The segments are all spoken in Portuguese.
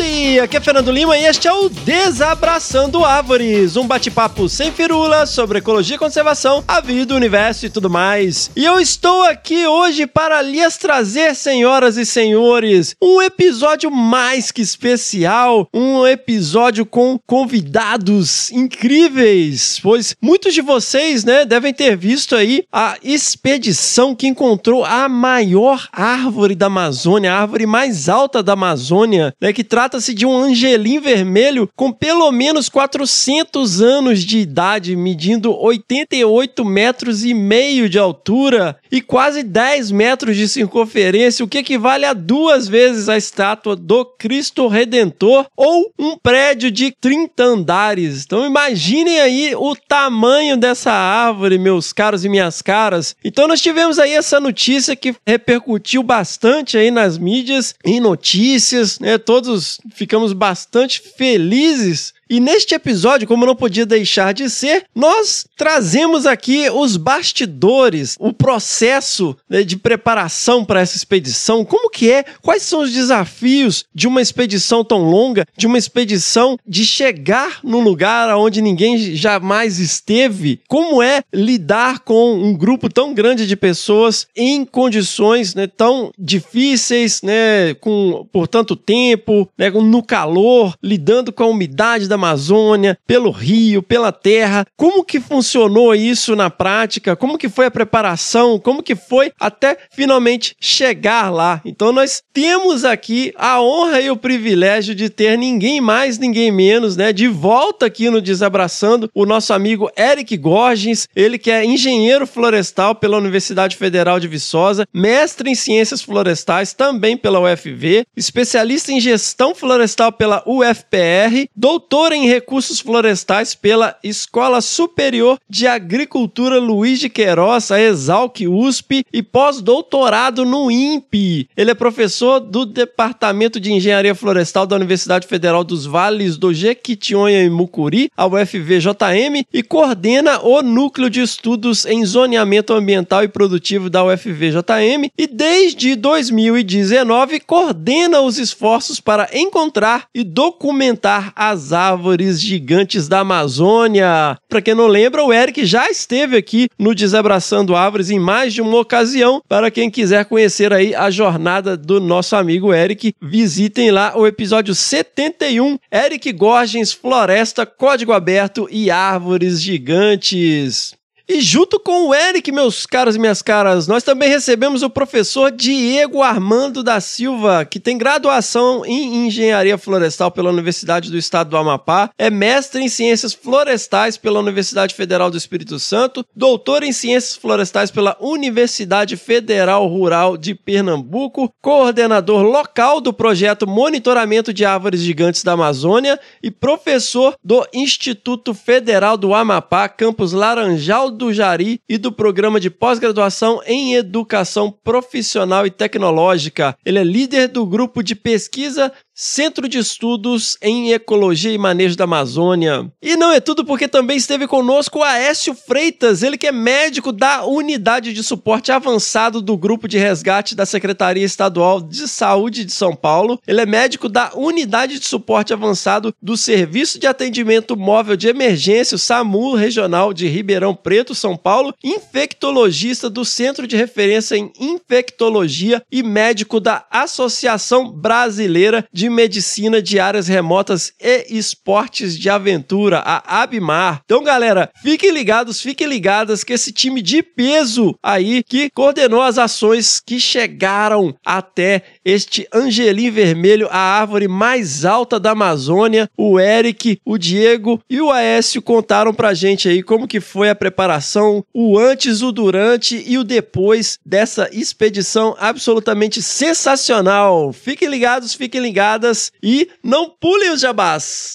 Howdy! Aqui é Fernando Lima e este é o Desabraçando Árvores, um bate-papo sem firula sobre ecologia e conservação, a vida, o universo e tudo mais. E eu estou aqui hoje para lhes trazer, senhoras e senhores, um episódio mais que especial, um episódio com convidados incríveis, pois muitos de vocês, né, devem ter visto aí a expedição que encontrou a maior árvore da Amazônia, a árvore mais alta da Amazônia, né, que trata-se de um angelim vermelho com pelo menos 400 anos de idade, medindo 88 metros e meio de altura e quase 10 metros de circunferência, o que equivale a duas vezes a estátua do Cristo Redentor ou um prédio de 30 andares. Então imaginem aí o tamanho dessa árvore, meus caros e minhas caras. Então nós tivemos aí essa notícia que repercutiu bastante aí nas mídias, em notícias, né? Todos ficamos bastante felizes e neste episódio, como não podia deixar de ser, nós trazemos aqui os bastidores, o processo né, de preparação para essa expedição. Como que é? Quais são os desafios de uma expedição tão longa, de uma expedição de chegar num lugar onde ninguém jamais esteve? Como é lidar com um grupo tão grande de pessoas em condições né, tão difíceis, né, com por tanto tempo, né, no calor, lidando com a umidade da Amazônia, pelo rio, pela terra. Como que funcionou isso na prática? Como que foi a preparação? Como que foi até finalmente chegar lá? Então nós temos aqui a honra e o privilégio de ter ninguém mais, ninguém menos, né, de volta aqui no Desabraçando, o nosso amigo Eric Gorgens, ele que é engenheiro florestal pela Universidade Federal de Viçosa, mestre em ciências florestais também pela UFV, especialista em gestão florestal pela UFPR, doutor em recursos florestais pela Escola Superior de Agricultura Luiz de Queiroz, a Exalc USP, e pós-doutorado no INPE. Ele é professor do Departamento de Engenharia Florestal da Universidade Federal dos Vales do Jequitinhonha e Mucuri, a UFVJM, e coordena o Núcleo de Estudos em Zoneamento Ambiental e Produtivo da UFVJM, e desde 2019 coordena os esforços para encontrar e documentar as árvores árvores gigantes da Amazônia. Para quem não lembra, o Eric já esteve aqui no Desabraçando Árvores em mais de uma ocasião. Para quem quiser conhecer aí a jornada do nosso amigo Eric, visitem lá o episódio 71, Eric Gorgens, Floresta, Código Aberto e Árvores Gigantes. E junto com o Eric, meus caros e minhas caras, nós também recebemos o professor Diego Armando da Silva, que tem graduação em Engenharia Florestal pela Universidade do Estado do Amapá, é mestre em Ciências Florestais pela Universidade Federal do Espírito Santo, doutor em Ciências Florestais pela Universidade Federal Rural de Pernambuco, coordenador local do projeto Monitoramento de Árvores Gigantes da Amazônia e professor do Instituto Federal do Amapá, campus Laranjal do Jari e do programa de pós-graduação em Educação Profissional e Tecnológica. Ele é líder do grupo de pesquisa Centro de Estudos em Ecologia e Manejo da Amazônia. E não é tudo porque também esteve conosco o Aécio Freitas, ele que é médico da Unidade de Suporte Avançado do Grupo de Resgate da Secretaria Estadual de Saúde de São Paulo. Ele é médico da Unidade de Suporte Avançado do Serviço de Atendimento Móvel de Emergência, o SAMU Regional de Ribeirão Preto, São Paulo, infectologista do Centro de Referência em Infectologia e médico da Associação Brasileira de Medicina de Áreas Remotas e Esportes de Aventura, a Abmar. Então, galera, fiquem ligados, fiquem ligadas que esse time de peso aí que coordenou as ações que chegaram até este Angelim Vermelho, a árvore mais alta da Amazônia, o Eric, o Diego e o Aécio contaram pra gente aí como que foi a preparação, o antes, o durante e o depois dessa expedição absolutamente sensacional. Fiquem ligados, fiquem ligados e não pulem os jabás.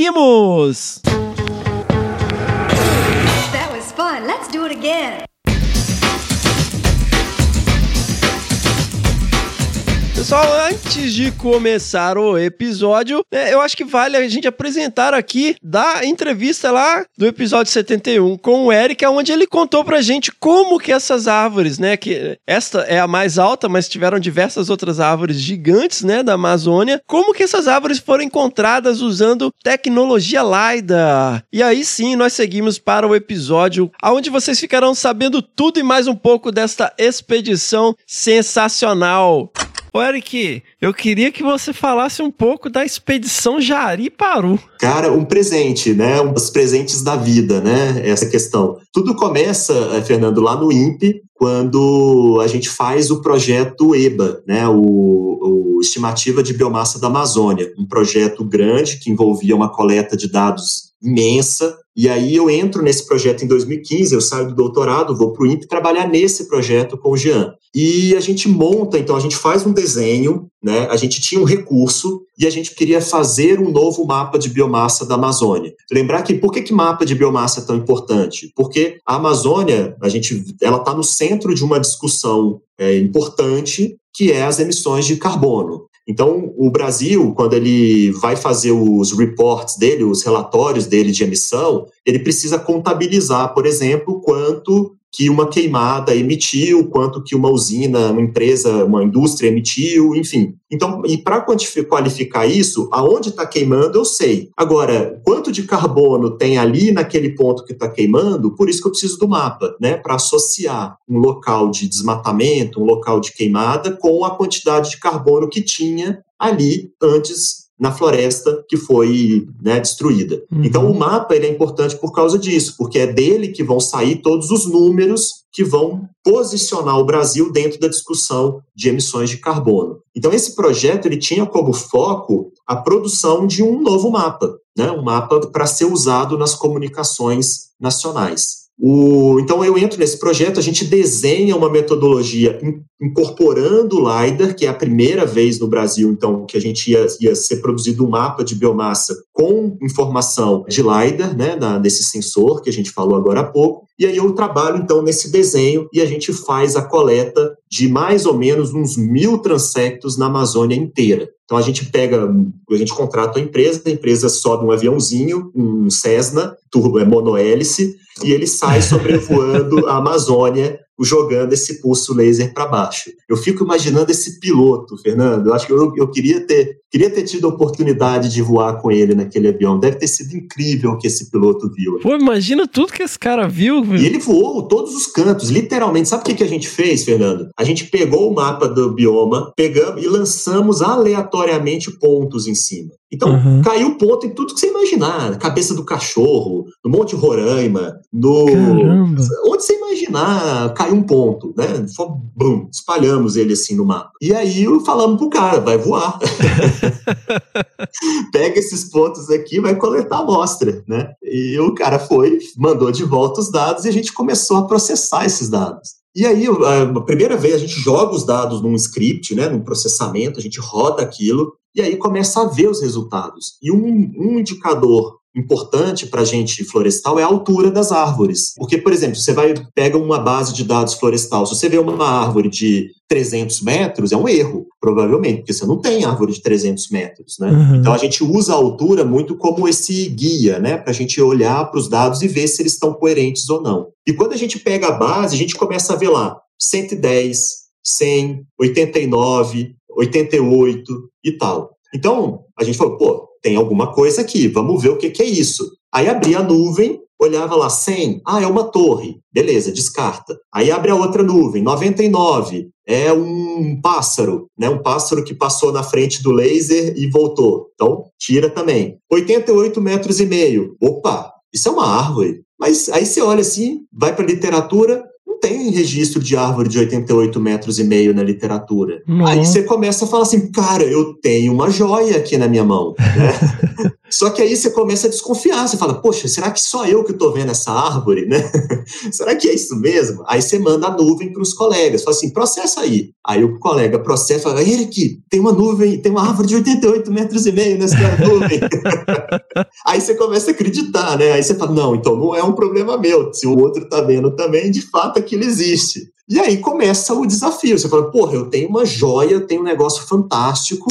Seguimos! That was fun. Let's do it again. Pessoal, antes de começar o episódio, né, eu acho que vale a gente apresentar aqui da entrevista lá do episódio 71 com o Eric, onde ele contou pra gente como que essas árvores, né, que esta é a mais alta, mas tiveram diversas outras árvores gigantes, né, da Amazônia, como que essas árvores foram encontradas usando tecnologia LiDAR. E aí sim, nós seguimos para o episódio onde vocês ficarão sabendo tudo e mais um pouco desta expedição sensacional. Ô Eric, eu queria que você falasse um pouco da expedição Jari-Paru. Cara, um presente, né? Um dos presentes da vida, né? Essa questão. Tudo começa, eh, Fernando, lá no INPE, quando a gente faz o projeto EBA, né? O, o Estimativa de Biomassa da Amazônia, um projeto grande que envolvia uma coleta de dados imensa. E aí eu entro nesse projeto em 2015, eu saio do doutorado, vou para o INPE trabalhar nesse projeto com o Jean. E a gente monta, então a gente faz um desenho, né? A gente tinha um recurso e a gente queria fazer um novo mapa de biomassa da Amazônia. Lembrar que por que, que mapa de biomassa é tão importante? Porque a Amazônia, a gente, ela está no centro de uma discussão é, importante que é as emissões de carbono. Então, o Brasil, quando ele vai fazer os reports dele, os relatórios dele de emissão, ele precisa contabilizar, por exemplo, quanto que uma queimada emitiu, quanto que uma usina, uma empresa, uma indústria emitiu, enfim. Então, e para qualificar isso, aonde está queimando, eu sei. Agora, quanto de carbono tem ali naquele ponto que está queimando, por isso que eu preciso do mapa, né? Para associar um local de desmatamento, um local de queimada, com a quantidade de carbono que tinha ali antes na floresta que foi né, destruída. Uhum. Então o mapa ele é importante por causa disso, porque é dele que vão sair todos os números que vão posicionar o Brasil dentro da discussão de emissões de carbono. Então esse projeto ele tinha como foco a produção de um novo mapa, né, um mapa para ser usado nas comunicações nacionais. O, então eu entro nesse projeto, a gente desenha uma metodologia in, incorporando o LiDAR, que é a primeira vez no Brasil, então, que a gente ia, ia ser produzido um mapa de biomassa com informação de LiDAR, né, na, desse sensor que a gente falou agora há pouco, E aí eu trabalho então nesse desenho e a gente faz a coleta de mais ou menos uns mil transectos na Amazônia inteira. Então a gente pega, a gente contrata a empresa, a empresa sobe um aviãozinho, um Cessna, turbo é monohélice, e ele sai sobrevoando a Amazônia jogando esse pulso laser para baixo. Eu fico imaginando esse piloto, Fernando. Eu acho que eu, eu, queria ter queria ter tido a oportunidade de voar com ele naquele avião. Deve ter sido incrível o que esse piloto viu. Pô, imagina tudo que esse cara viu. E ele voou todos os cantos, literalmente. Sabe o que, que a gente fez, Fernando? A gente pegou o mapa do bioma, pegamos e lançamos aleatoriamente pontos em cima. Então, uhum. caiu ponto em tudo que você imaginar. Na cabeça do cachorro, no Monte Roraima, no. Caramba. Onde você imaginar, caiu um ponto, né? Foi, bum, espalhamos ele assim no mapa. E aí falamos pro cara, vai voar. Pega esses pontos aqui vai coletar amostra, né? E o cara foi, mandou de volta os dados e a gente começou a processar esses dados. E aí, a primeira vez, a gente joga os dados num script, né, num processamento, a gente roda aquilo, e aí começa a ver os resultados. E um, um indicador importante para a gente florestal é a altura das árvores. Porque, por exemplo, você vai pega uma base de dados florestal, se você vê uma árvore de 300 metros, é um erro, provavelmente, porque você não tem árvore de 300 metros, né? Uhum. Então a gente usa a altura muito como esse guia, né, para a gente olhar para os dados e ver se eles estão coerentes ou não. E quando a gente pega a base, a gente começa a ver lá 110, 100, 89, 88 e tal. Então, a gente falou, pô, tem alguma coisa aqui, vamos ver o que, que é isso. Aí abri a nuvem, olhava lá 100, ah, é uma torre, beleza, descarta. Aí abre a outra nuvem, 99, é um pássaro, né? Um pássaro que passou na frente do laser e voltou. Então, tira também. 88 metros e meio, opa, isso é uma árvore. Mas aí você olha assim, vai para literatura, tem registro de árvore de 88 metros e meio na literatura. Aí você começa a falar assim, cara, eu tenho uma joia aqui na minha mão. Né? Só que aí você começa a desconfiar, você fala, poxa, será que só eu que estou vendo essa árvore, né? será que é isso mesmo? Aí você manda a nuvem para os colegas, fala assim, processa aí. Aí o colega processa e fala, Eric, tem uma nuvem, tem uma árvore de 88 metros e meio nessa nuvem. aí você começa a acreditar, né? Aí você fala, não, então não é um problema meu, se o outro está vendo também, de fato aquilo existe. E aí começa o desafio, você fala, porra, eu tenho uma joia, eu tenho um negócio fantástico,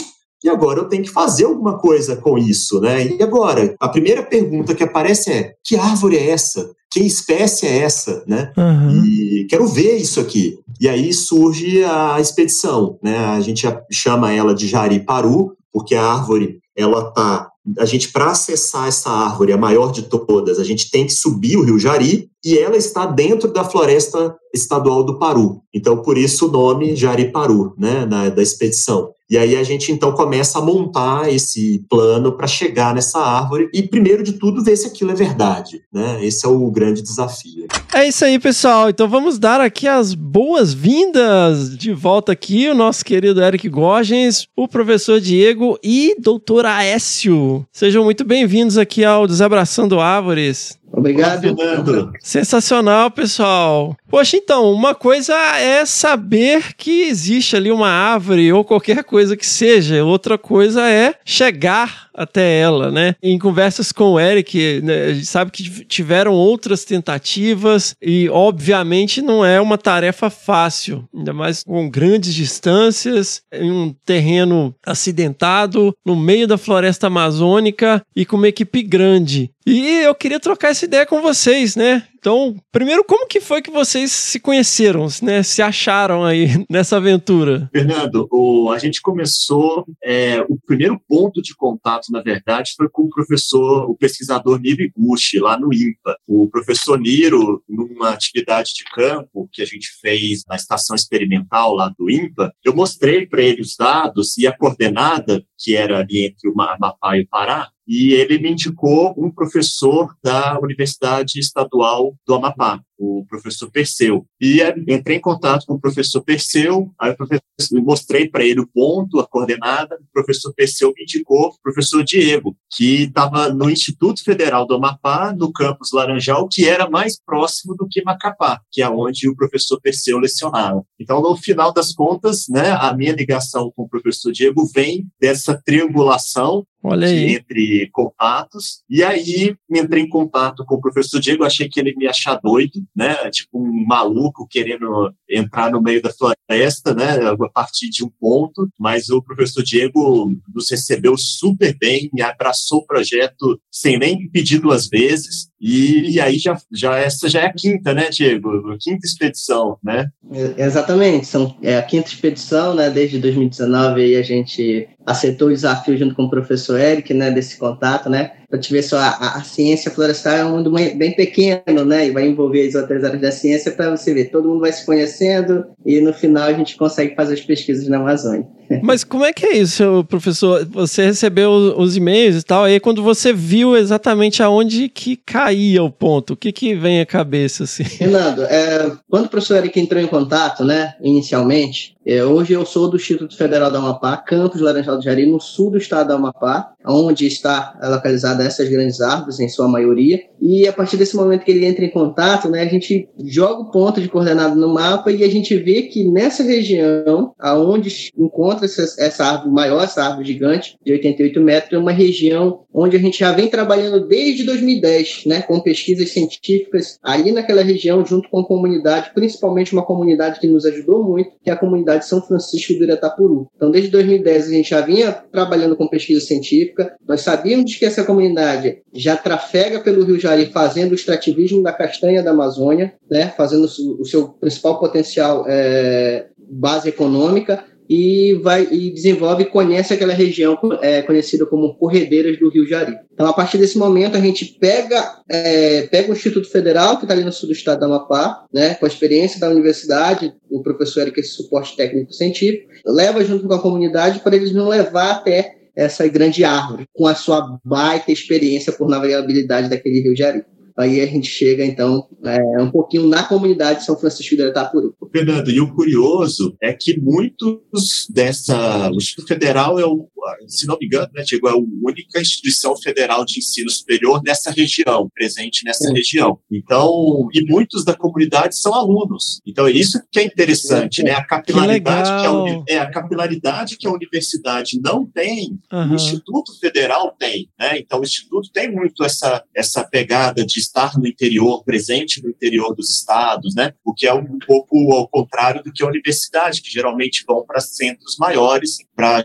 e agora eu tenho que fazer alguma coisa com isso, né? E agora, a primeira pergunta que aparece é: que árvore é essa? Que espécie é essa, né? Uhum. E quero ver isso aqui. E aí surge a expedição, né? A gente chama ela de Jari-Paru, porque a árvore ela tá a gente para acessar essa árvore, a maior de todas, a gente tem que subir o Rio Jari e ela está dentro da floresta estadual do Paru. Então por isso o nome Jari-Paru, né, na, da expedição. E aí a gente então começa a montar esse plano para chegar nessa árvore e primeiro de tudo ver se aquilo é verdade, né? Esse é o grande desafio. É isso aí, pessoal. Então vamos dar aqui as boas-vindas de volta aqui o nosso querido Eric Gorgens, o professor Diego e doutor Aécio. Sejam muito bem-vindos aqui ao Desabraçando Árvores. Obrigado, Fernando. Sensacional, pessoal. Poxa, então, uma coisa é saber que existe ali uma árvore ou qualquer coisa que seja, outra coisa é chegar até ela, né? Em conversas com o Eric, né, a gente sabe que tiveram outras tentativas e, obviamente, não é uma tarefa fácil, ainda mais com grandes distâncias, em um terreno acidentado, no meio da floresta amazônica e com uma equipe grande. E eu queria trocar essa ideia com vocês, né? Então, primeiro, como que foi que vocês se conheceram, né? Se acharam aí nessa aventura? Fernando, o, a gente começou. É, o primeiro ponto de contato, na verdade, foi com o professor, o pesquisador Niro Iguchi, lá no IMPA. O professor Niro, numa atividade de campo que a gente fez na estação experimental lá do IMPA, eu mostrei para ele os dados e a coordenada, que era ali entre o Amapá e o Pará, e ele me indicou um professor da Universidade Estadual do Amapá, o professor Perseu. E entrei em contato com o professor Perseu, aí professor, mostrei para ele o ponto, a coordenada, o professor Perseu me indicou o professor Diego, que estava no Instituto Federal do Amapá, no campus Laranjal, que era mais próximo do que Macapá, que é onde o professor Perseu lecionava. Então, no final das contas, né, a minha ligação com o professor Diego vem dessa triangulação, Olha aí. entre contatos. E aí entrei em contato com o professor Diego, achei que ele me ia achar doido, né? Tipo um maluco querendo entrar no meio da floresta, né? A partir de um ponto. Mas o professor Diego nos recebeu super bem, abraçou o projeto sem nem pedir duas vezes. E, e aí já, já essa já é a quinta, né, Diego? A quinta expedição, né? É, Exatamente, são, é a quinta expedição, né? Desde 2019 aí a gente aceitou o desafio junto com o professor Eric, né? Desse contato, né? Para te ver só, a, a- ciência florestal é um mundo bem pequeno, né? E vai envolver as outras áreas da ciência para você ver, todo mundo vai se conhecendo e no final a gente consegue fazer as pesquisas na Amazônia. Mas como é que é isso, professor? Você recebeu os e-mails e tal, aí quando você viu exatamente aonde que caía o ponto, o que que vem à cabeça, assim? Fernando, é, quando o professor Eric entrou em contato, né, inicialmente, é, hoje eu sou do Instituto Federal do Amapá, campus Laranjal do Jari, no sul do estado do Amapá, onde está localizada essas grandes árvores, em sua maioria. E a partir desse momento que ele entra em contato, né, a gente joga o ponto de coordenada no mapa e a gente vê que nessa região, aonde encontra essa, essa árvore maior, essa árvore gigante, de 88 metros, é uma região onde a gente já vem trabalhando desde 2010, né, com pesquisas científicas ali naquela região, junto com a comunidade, principalmente uma comunidade que nos ajudou muito, que é a comunidade São Francisco do Iratapuru. Então, desde 2010 a gente já vinha trabalhando com pesquisa científica, nós sabíamos que essa comunidade já trafega pelo Rio Jari fazendo o extrativismo da castanha da Amazônia, né, fazendo o seu principal potencial é, base econômica, e vai e desenvolve e conhece aquela região é, conhecida como Corredeiras do Rio Jari. Então, a partir desse momento, a gente pega, é, pega o Instituto Federal, que está ali no sul do estado do Amapá, né, com a experiência da universidade, o professor Eric, esse suporte técnico-científico, leva junto com a comunidade para eles nos levar até essa grande árvore, com a sua baita experiência por navegabilidade daquele Rio Jari. Aí a gente chega, então, é, um pouquinho na comunidade de São Francisco de Itapuru. Fernando, e o curioso é que muitos dessa. O Instituto Federal é o, se não me engano, né, Diego, é a única instituição federal de ensino superior nessa região, presente nessa Sim. região. Então, e muitos da comunidade são alunos. Então, é isso que é interessante, né? A capilaridade que, a, legal. uni- é, a capilaridade que a universidade não tem, o Aham. Instituto Federal tem, né? Então, o Instituto tem muito essa, essa pegada de estar no interior, presente no interior dos estados, né? O que é um pouco ao contrário do que a universidade, que geralmente vão para centros maiores,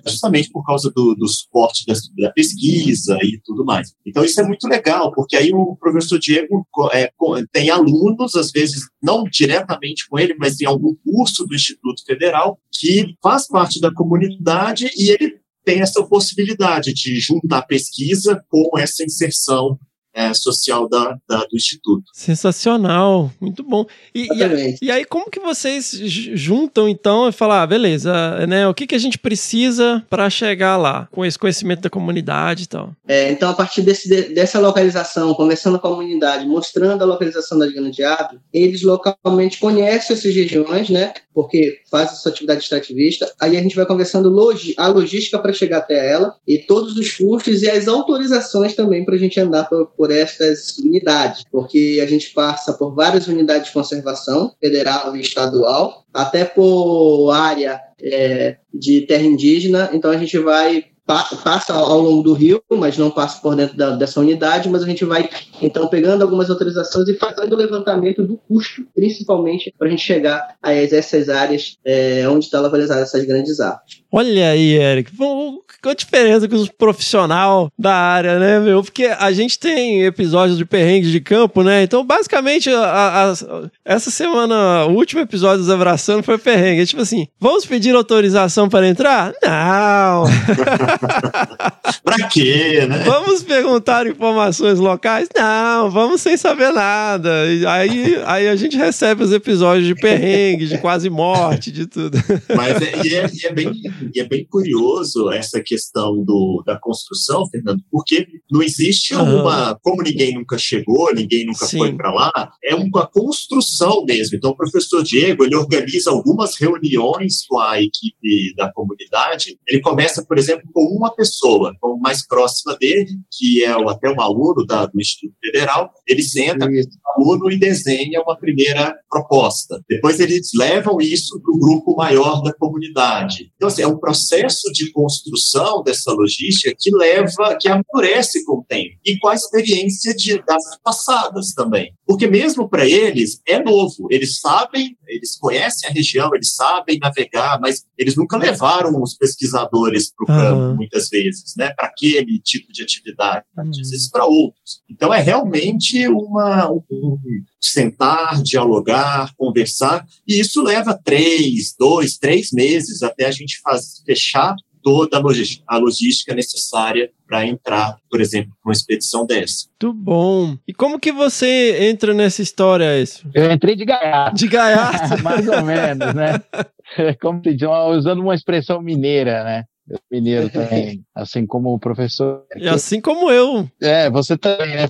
justamente por causa do, do suporte da, da pesquisa e tudo mais. Então, isso é muito legal, porque aí o professor Diego é, tem alunos, às vezes não diretamente com ele, mas em algum curso do Instituto Federal, que faz parte da comunidade e ele tem essa possibilidade de juntar pesquisa com essa inserção eh, social da, da- do Instituto. Sensacional, muito bom. E, e, e aí, como que vocês juntam então e falar, ah, beleza, né? O que, que a gente precisa para chegar lá com esse conhecimento da comunidade e tal? É, então, a partir desse, de- dessa localização, conversando com a comunidade, mostrando a localização das grandes árvores, eles localmente conhecem essas regiões, né? Porque fazem sua atividade extrativista. Aí a gente vai conversando logi- a logística para chegar até ela e todos os custos e as autorizações também para a gente andar por, por estas unidades, porque a gente passa por várias unidades de conservação, federal e estadual, até por área é, de terra indígena. Então a gente vai pa- passa ao longo do rio, mas não passa por dentro da- dessa unidade, mas a gente vai então pegando algumas autorizações e fazendo o levantamento do custo, principalmente para a gente chegar a essas áreas é, onde está localizada essas grandes árvores. Olha aí, Eric. Qual a diferença com os profissional da área, né, meu? Porque a gente tem episódios de perrengues de campo, né? Então, basicamente, a- a- essa semana, o último episódio dos Abraçando foi perrengue. É tipo assim, vamos pedir autorização para entrar? Não! Pra quê, né? Vamos perguntar informações locais? Não, vamos sem saber nada. Aí, aí a gente recebe os episódios de perrengue, de quase morte, de tudo. Mas é, e é, e é bem, e é bem curioso essa questão do, da construção, Fernando, porque não existe uma. Como ninguém nunca chegou, ninguém nunca Sim. foi para lá, é uma construção mesmo. Então, o professor Diego ele organiza algumas reuniões com a equipe da comunidade. Ele começa, por exemplo, com uma pessoa, mais próxima dele, que é o, até um aluno da, do Instituto Federal, ele senta com o aluno e desenha uma primeira proposta. Depois eles levam isso para o grupo maior da comunidade. Então, assim, é um processo de construção dessa logística que leva, que amadurece com o tempo, e com a experiência de, das passadas também. Porque mesmo para eles é novo, eles sabem, eles conhecem a região, eles sabem navegar, mas eles nunca levaram os pesquisadores para o campo, uhum. Muitas vezes, né, para aquele tipo de atividade, uhum. às vezes para outros. Então é realmente uma, um, sentar, dialogar, conversar, e isso leva três, dois, três meses até a gente faz, fechar toda a logística necessária para entrar, por exemplo, numa expedição dessa. Muito bom. E como que você entra nessa história, isso? Eu entrei de gaiato. De gaiato? Mais ou menos, né? Como se diz, usando uma expressão mineira, né? Mineiro também, assim como o professor. E assim como eu. É, você também, né,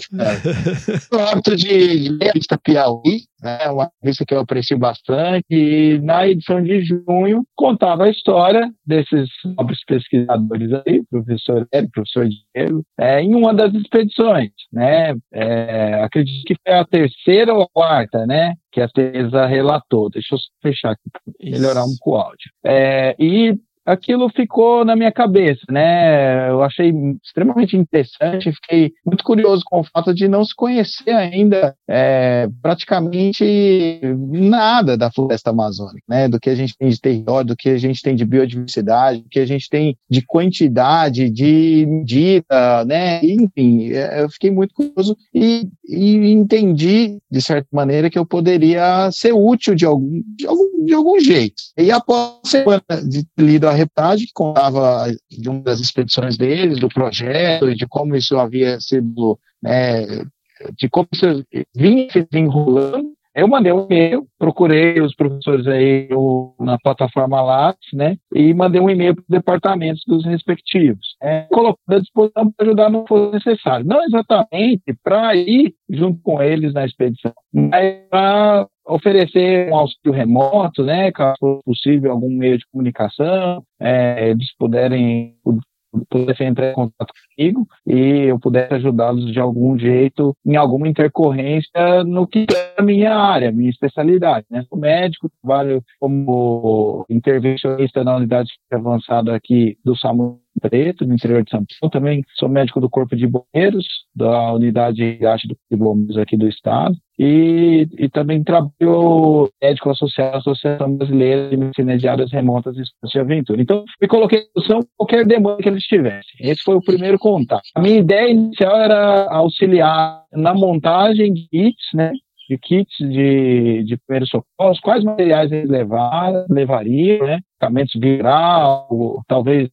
Gosto de ler a revista Piauí, né, uma revista que eu aprecio bastante, e na edição de junho contava a história desses nobres pesquisadores aí, professor Hélio, professor Diego, é, em uma das expedições, né, é, acredito que foi a terceira ou a quarta, né, que a Teresa relatou. Deixa eu fechar aqui para melhorar um pouco o áudio. É, e aquilo ficou na minha cabeça, né? Eu achei extremamente interessante, fiquei muito curioso com o fato de não se conhecer ainda é, praticamente nada da floresta amazônica, né? Do que a gente tem de território, do que a gente tem de biodiversidade, do que a gente tem de quantidade, de medida, né? Enfim, é, eu fiquei muito curioso e, e entendi, de certa maneira, que eu poderia ser útil de algum, de algum, de algum jeito. E após a semana de lido a reportagem que contava de uma das expedições deles, do projeto, e de como isso havia sido, né, de como isso vinha se desenrolando. Eu mandei um e-mail, procurei os professores aí na plataforma Lattes, né, e mandei um e-mail para os departamentos dos respectivos, é, colocando à disposição para ajudar no que for necessário. Não exatamente para ir junto com eles na expedição, mas para oferecer um auxílio remoto, né, caso possível algum meio de comunicação, é, eles puderem pudessem entrar em contato comigo e eu pudesse ajudá-los de algum jeito em alguma intercorrência no que minha área, minha especialidade. Né? Sou médico, trabalho como intervencionista na unidade avançada aqui do SAMU Preto, no interior de São Paulo. Também sou médico do Corpo de Bombeiros, da unidade de Corpo de Bombeiros aqui do Estado. E, e também trabalho médico associado à Associação Brasileira de Medicina de Áreas Remotas e Espaço de Aventura. Então, me coloquei em função qualquer demanda que eles tivessem. Esse foi o primeiro contato. A minha ideia inicial era auxiliar na montagem de kits, né? De kits de, de primeiros socorros, quais materiais eles levar, levariam, né? medicamentos viral, talvez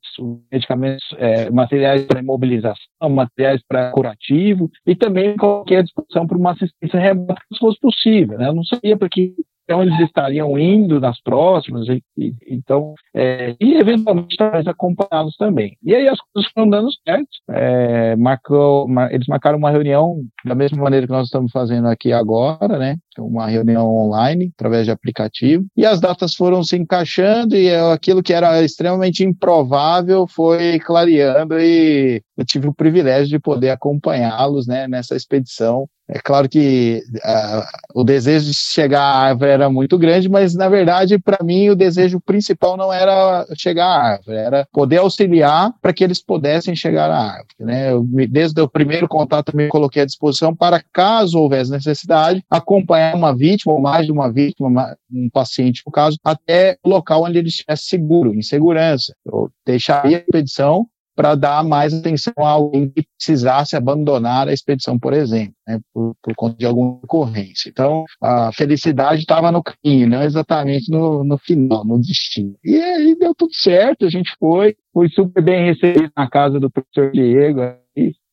medicamentos, é, materiais para imobilização, materiais para curativo, e também qualquer disposição para uma assistência remota que fosse possível. Né? Eu não sabia porque então eles estariam indo nas próximas, e, e, então, é, e eventualmente talvez acompanhá-los também. E aí as coisas foram dando certo, é, marcou, mar, eles marcaram uma reunião da mesma maneira que nós estamos fazendo aqui agora, né? Uma reunião online, através de aplicativo, e as datas foram se encaixando e aquilo que era extremamente improvável foi clareando e eu tive o privilégio de poder acompanhá-los né, nessa expedição é claro que uh, o desejo de chegar à árvore era muito grande, mas na verdade, para mim, o desejo principal não era chegar à árvore, era poder auxiliar para que eles pudessem chegar à árvore. Né? Eu, desde o primeiro contato, me coloquei à disposição para, caso houvesse necessidade, acompanhar uma vítima, ou mais de uma vítima, um paciente, no caso, até o local onde ele estivesse seguro, em segurança. Eu deixaria a expedição para dar mais atenção a alguém que precisasse abandonar a expedição, por exemplo, né, por, por, conta de alguma ocorrência. Então, a felicidade estava no caminho, não exatamente no, no final, no destino. E aí deu tudo certo, a gente foi, fui super bem recebido na casa do professor Diego,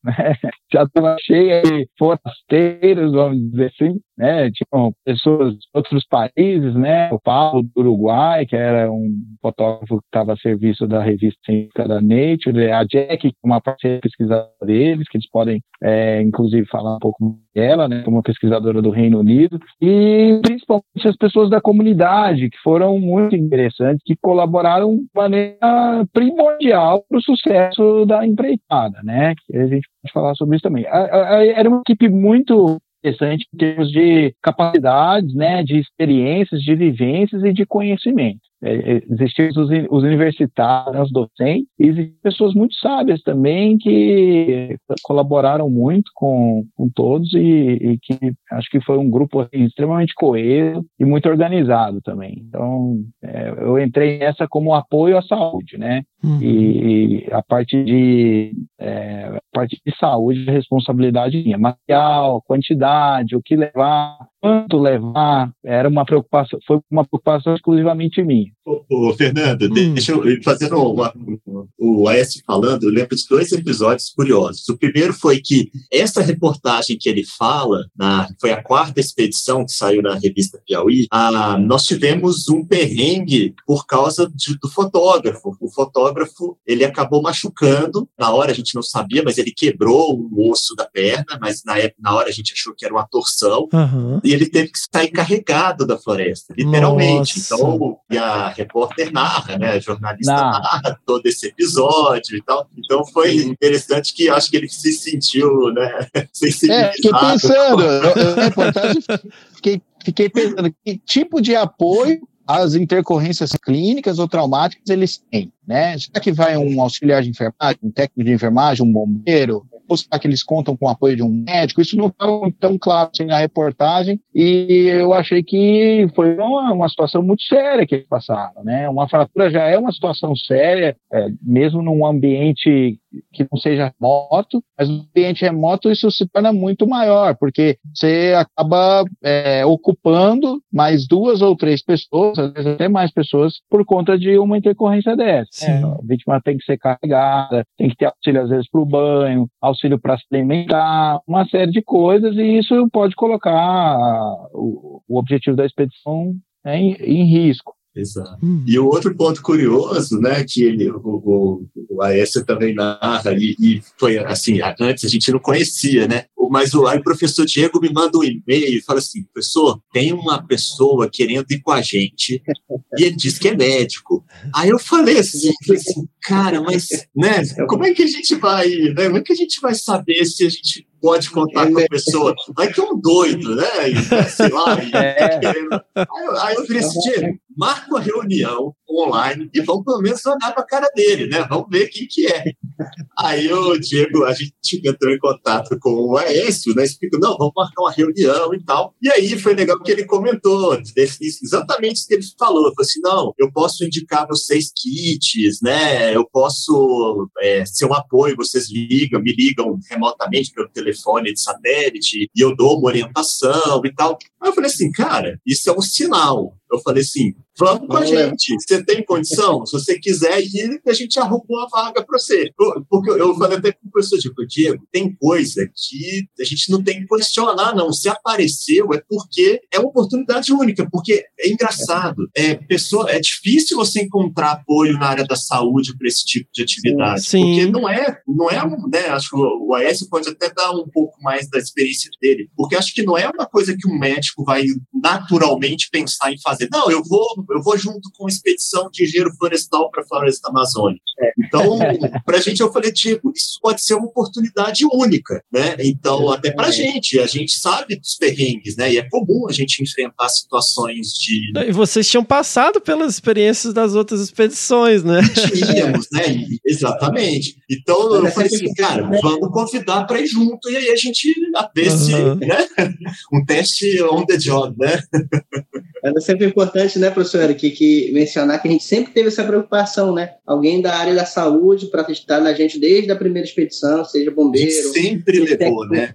né, já estava cheia de forasteiros, vamos dizer assim, né? Tinham pessoas de outros países, né? O Paulo do Uruguai, que era um fotógrafo que estava a serviço da revista científica da Nature, a Jack, uma parceira pesquisadora deles, que eles podem, é, inclusive, falar um pouco dela, né? Como pesquisadora do Reino Unido, e principalmente as pessoas da comunidade, que foram muito interessantes, que colaboraram de maneira primordial para o sucesso da empreitada, né? A gente pode falar sobre isso também. Era uma equipe muito interessante em termos de capacidades, né, de experiências, de vivências e de conhecimento. É, é, existiam os, os universitários, os docentes, e existem pessoas muito sábias também que colaboraram muito com, com todos e, e que acho que foi um grupo assim, extremamente coeso e muito organizado também. Então, é, eu entrei nessa como apoio à saúde, né? Uhum. E, e, a parte de é, a parte de saúde, a responsabilidade minha, material, quantidade, o que levar, quanto levar, era uma preocupação, foi uma preocupação exclusivamente minha. Ô, ô Fernando, hum. deixa eu fazendo uma, o AS falando, eu lembro de dois episódios curiosos. O primeiro foi que essa reportagem que ele fala, na, foi a quarta expedição que saiu na revista Piauí, a, nós tivemos um perrengue por causa de, do fotógrafo. O fotógrafo, ele acabou machucando, na hora a gente não sabia, mas ele quebrou o osso da perna, mas na, na hora a gente achou que era uma torção, uhum. E ele teve que sair carregado da floresta, literalmente. Nossa. Então, e a repórter narra, né? A jornalista narra. narra todo esse episódio e tal. Então foi interessante que acho que ele se sentiu, né? É, fiquei pensando, importante, fiquei, fiquei pensando que tipo de apoio as intercorrências clínicas ou traumáticas eles têm, né? Será que vai um auxiliar de enfermagem, um técnico de enfermagem, um bombeiro, será que eles contam com o apoio de um médico? Isso não estava tão claro assim, na reportagem e eu achei que foi uma, uma, situação muito séria que eles passaram, né? Uma fratura já é uma situação séria, é, mesmo num ambiente que não seja remoto, mas no ambiente remoto isso se torna muito maior, porque você acaba é, ocupando mais duas ou três pessoas, às vezes até mais pessoas, por conta de uma intercorrência dessa. É, a vítima tem que ser carregada, tem que ter auxílio às vezes para o banho, auxílio para se alimentar, uma série de coisas, e isso pode colocar o, o objetivo da expedição né, em, em risco. Exato. Hum. E o outro ponto curioso, né, que ele, o, o, o Aécio também narra, e, e, foi assim, antes a gente não conhecia, né, mas o, aí o professor Diego me manda um e-mail e fala assim, professor, tem uma pessoa querendo ir com a gente, e ele diz que é médico. Aí eu falei assim, falei assim cara, mas, né, como é que a gente vai, né, como é que a gente vai saber se a gente pode contar com a pessoa. Vai que é um doido, né? Sei lá. E, é. aí, eu, aí eu falei assim, Diego, marca uma reunião online e vamos pelo menos olhar para a cara dele, né? Vamos ver quem que é. Aí o Diego, a gente entrou em contato com o Aécio, né? Explicou, não, vamos marcar uma reunião e tal. E aí foi legal que ele comentou exatamente isso que ele falou. Ele falou assim, não, eu posso indicar vocês kits, né? Eu posso é, ser um apoio, vocês ligam, me ligam remotamente pelo telefone de satélite e eu dou uma orientação e tal. Aí eu falei assim, cara, isso é um sinal. Eu falei assim, vamos com a gente. Você tem condição? Se você quiser ir, a gente arruma uma vaga para você. Porque eu falei até com o professor Diego, Diego, tem coisa que a gente não tem que questionar, não. Se apareceu, é porque é uma oportunidade única, porque é engraçado. É, pessoa, é difícil você encontrar apoio na área da saúde para esse tipo de atividade. Sim. Porque não é, não é né, acho que o Aécio pode até dar um pouco mais da experiência dele, porque acho que não é uma coisa que um médico vai naturalmente pensar em fazer fazer. Não, eu vou, eu vou junto com a expedição de engenheiro florestal para a floresta amazônica. É. Então, para a gente, eu falei, tipo, isso pode ser uma oportunidade única, né? Então, até para a gente, a gente sabe dos perrengues, né? E é comum a gente enfrentar situações de. E vocês tinham passado pelas experiências das outras expedições, né? Tínhamos, né? Exatamente. Então, eu falei assim, cara, vamos convidar para ir junto e aí a gente vê se, uhum. né? Um teste on the job, né? É sempre importante, né, professor Eric, que mencionar que a gente sempre teve essa preocupação, né, alguém da área da saúde para estar na gente desde a primeira expedição, seja bombeiro. sempre levou, né?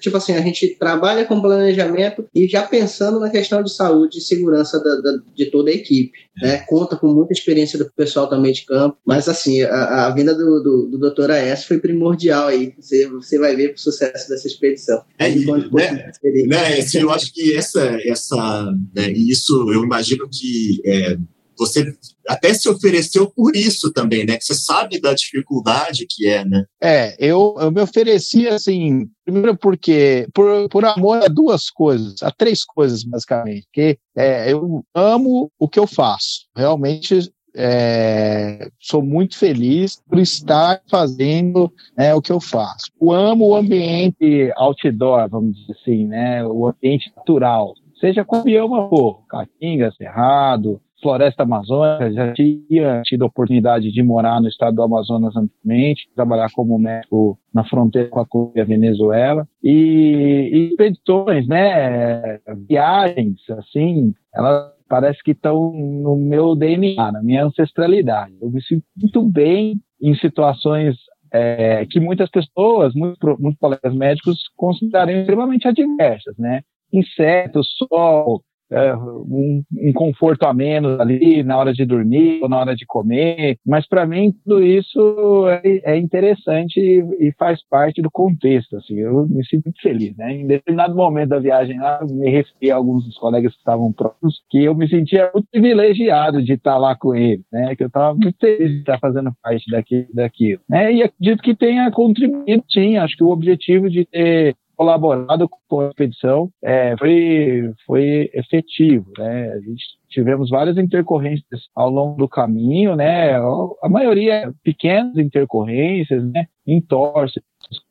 Tipo assim, a gente trabalha com planejamento e já pensando na questão de saúde e segurança da, da, de toda a equipe. Né? Conta com muita experiência do pessoal também de campo, mas assim, a, a vinda do, do, do Dr. AS foi primordial aí. Você, você vai ver o sucesso dessa expedição. É, e, né, né, eu acho que essa, essa né, isso eu imagino que é, você até se ofereceu por isso também, né? Que você sabe da dificuldade que é, né? É, eu, eu me ofereci assim, primeiro porque por, por amor a duas coisas, a três coisas basicamente, que é, eu amo o que eu faço, realmente é, sou muito feliz por estar fazendo né, o que eu faço. Eu amo o ambiente outdoor, vamos dizer assim, né? O ambiente natural, seja com bioma for, Caatinga, Cerrado, floresta amazônica, já tinha tido a oportunidade de morar no estado do Amazonas anteriormente, trabalhar como médico na fronteira com a Colômbia e a Venezuela, e, e expedições, né, viagens, assim, elas parece que estão no meu DNA, na minha ancestralidade. Eu me sinto muito bem em situações é, que muitas pessoas, muitos, muitos colegas médicos consideram extremamente adversas, né? Insetos, sol, é, um, um, conforto a menos ali na hora de dormir ou na hora de comer, mas para mim tudo isso é, é interessante e, e, faz parte do contexto, assim, eu me sinto muito feliz, né? Em determinado momento da viagem lá, me referi a alguns dos colegas que estavam próximos, que eu me sentia muito privilegiado de estar lá com eles, né? Que eu estava muito feliz de estar fazendo parte daqui, daquilo, né? E acredito que tenha contribuído, sim, acho que o objetivo de ter colaborado com a expedição é, foi, foi efetivo. Né? A gente tivemos várias intercorrências ao longo do caminho, né? a maioria pequenas intercorrências, né? entorses,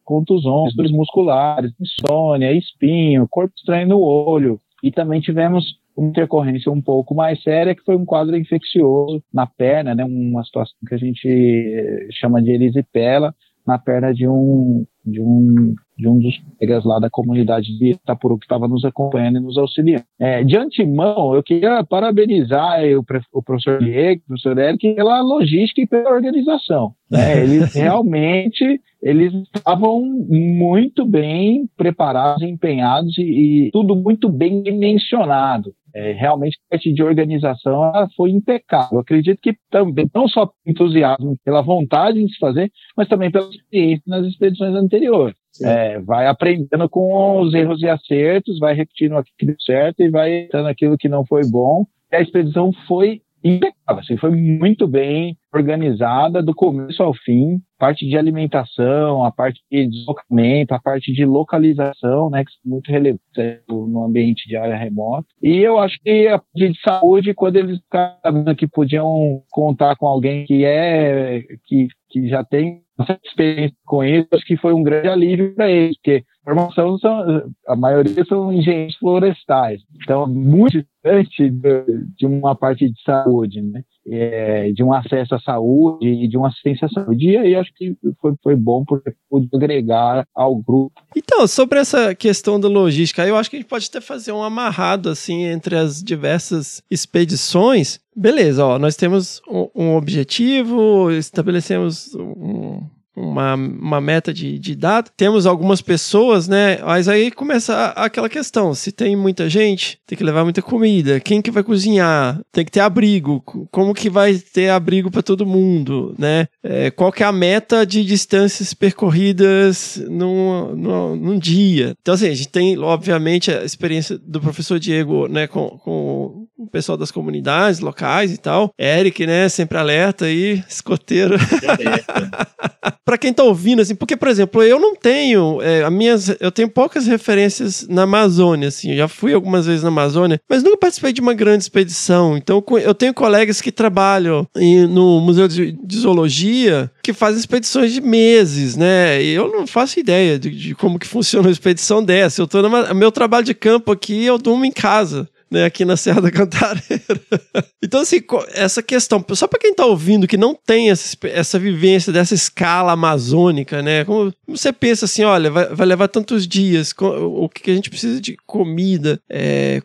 contusões, dores musculares, insônia, espinho, corpo estranho no olho, e também tivemos uma intercorrência um pouco mais séria, que foi um quadro infeccioso na perna, né, uma situação que a gente eh, chama de erisipela, na perna de um, de um, de um dos colegas lá da comunidade de Itapuru que estava nos acompanhando e nos auxiliando. É, de antemão, eu queria parabenizar o, o professor Diego, o professor Eric, pela logística e pela organização. Né? Eles realmente eles estavam muito bem preparados, empenhados e, e tudo muito bem dimensionado. É, realmente a parte de organização foi impecável. Eu acredito que também, não só entusiasmo pela vontade de se fazer, mas também pela experiência nas expedições anteriores. É, vai aprendendo com os erros e acertos, vai repetindo aquilo que deu certo e vai dando aquilo que não foi bom. E a expedição foi impecável, assim, foi muito bem organizada do começo ao fim, parte de alimentação, a parte de deslocamento, a parte de localização, né, que são muito relevantes é, no ambiente de área remota. E eu acho que a parte de saúde, quando eles sabendo que podiam contar com alguém que é que, que já tem experiência com isso, acho que foi um grande alívio para eles, porque formação são, a maioria são engenheiros florestais, então muito distante de uma parte de saúde, né? É, de um acesso à saúde e de uma assistência à saúde. E aí acho que foi, foi bom porque pude agregar ao grupo. Então, sobre essa questão da logística, eu acho que a gente pode até fazer um amarrado assim entre as diversas expedições. Beleza, ó, nós temos um, um objetivo, estabelecemos um, uma, uma meta de, de data. Temos algumas pessoas, né? Mas aí começa aquela questão: se tem muita gente, tem que levar muita comida. Quem que vai cozinhar? Tem que ter abrigo. Como que vai ter abrigo para todo mundo, né? É, qual que é a meta de distâncias percorridas num, num, num, dia? Então, assim, a gente tem, obviamente, a experiência do professor Diego, né, com, com o pessoal das comunidades locais e tal. Eric, né, sempre alerta aí, escoteiro. para quem tá ouvindo, assim, porque, por exemplo, eu não tenho, é, minhas, eu tenho poucas referências na Amazônia, assim, eu já fui algumas vezes na Amazônia, mas nunca participei de uma grande expedição, então eu tenho colegas que trabalham em, no Museu de, de, Zoologia que fazem expedições de meses, né, e eu não faço ideia de, de como que funciona uma expedição dessa, eu tô no meu trabalho de campo aqui, eu durmo em casa, né, aqui na Serra da Cantareira. então, assim, essa questão, só para quem tá ouvindo que não tem essa, essa vivência dessa escala amazônica, né, como você pensa assim, olha, vai, vai levar tantos dias, o que, a gente precisa de comida, é,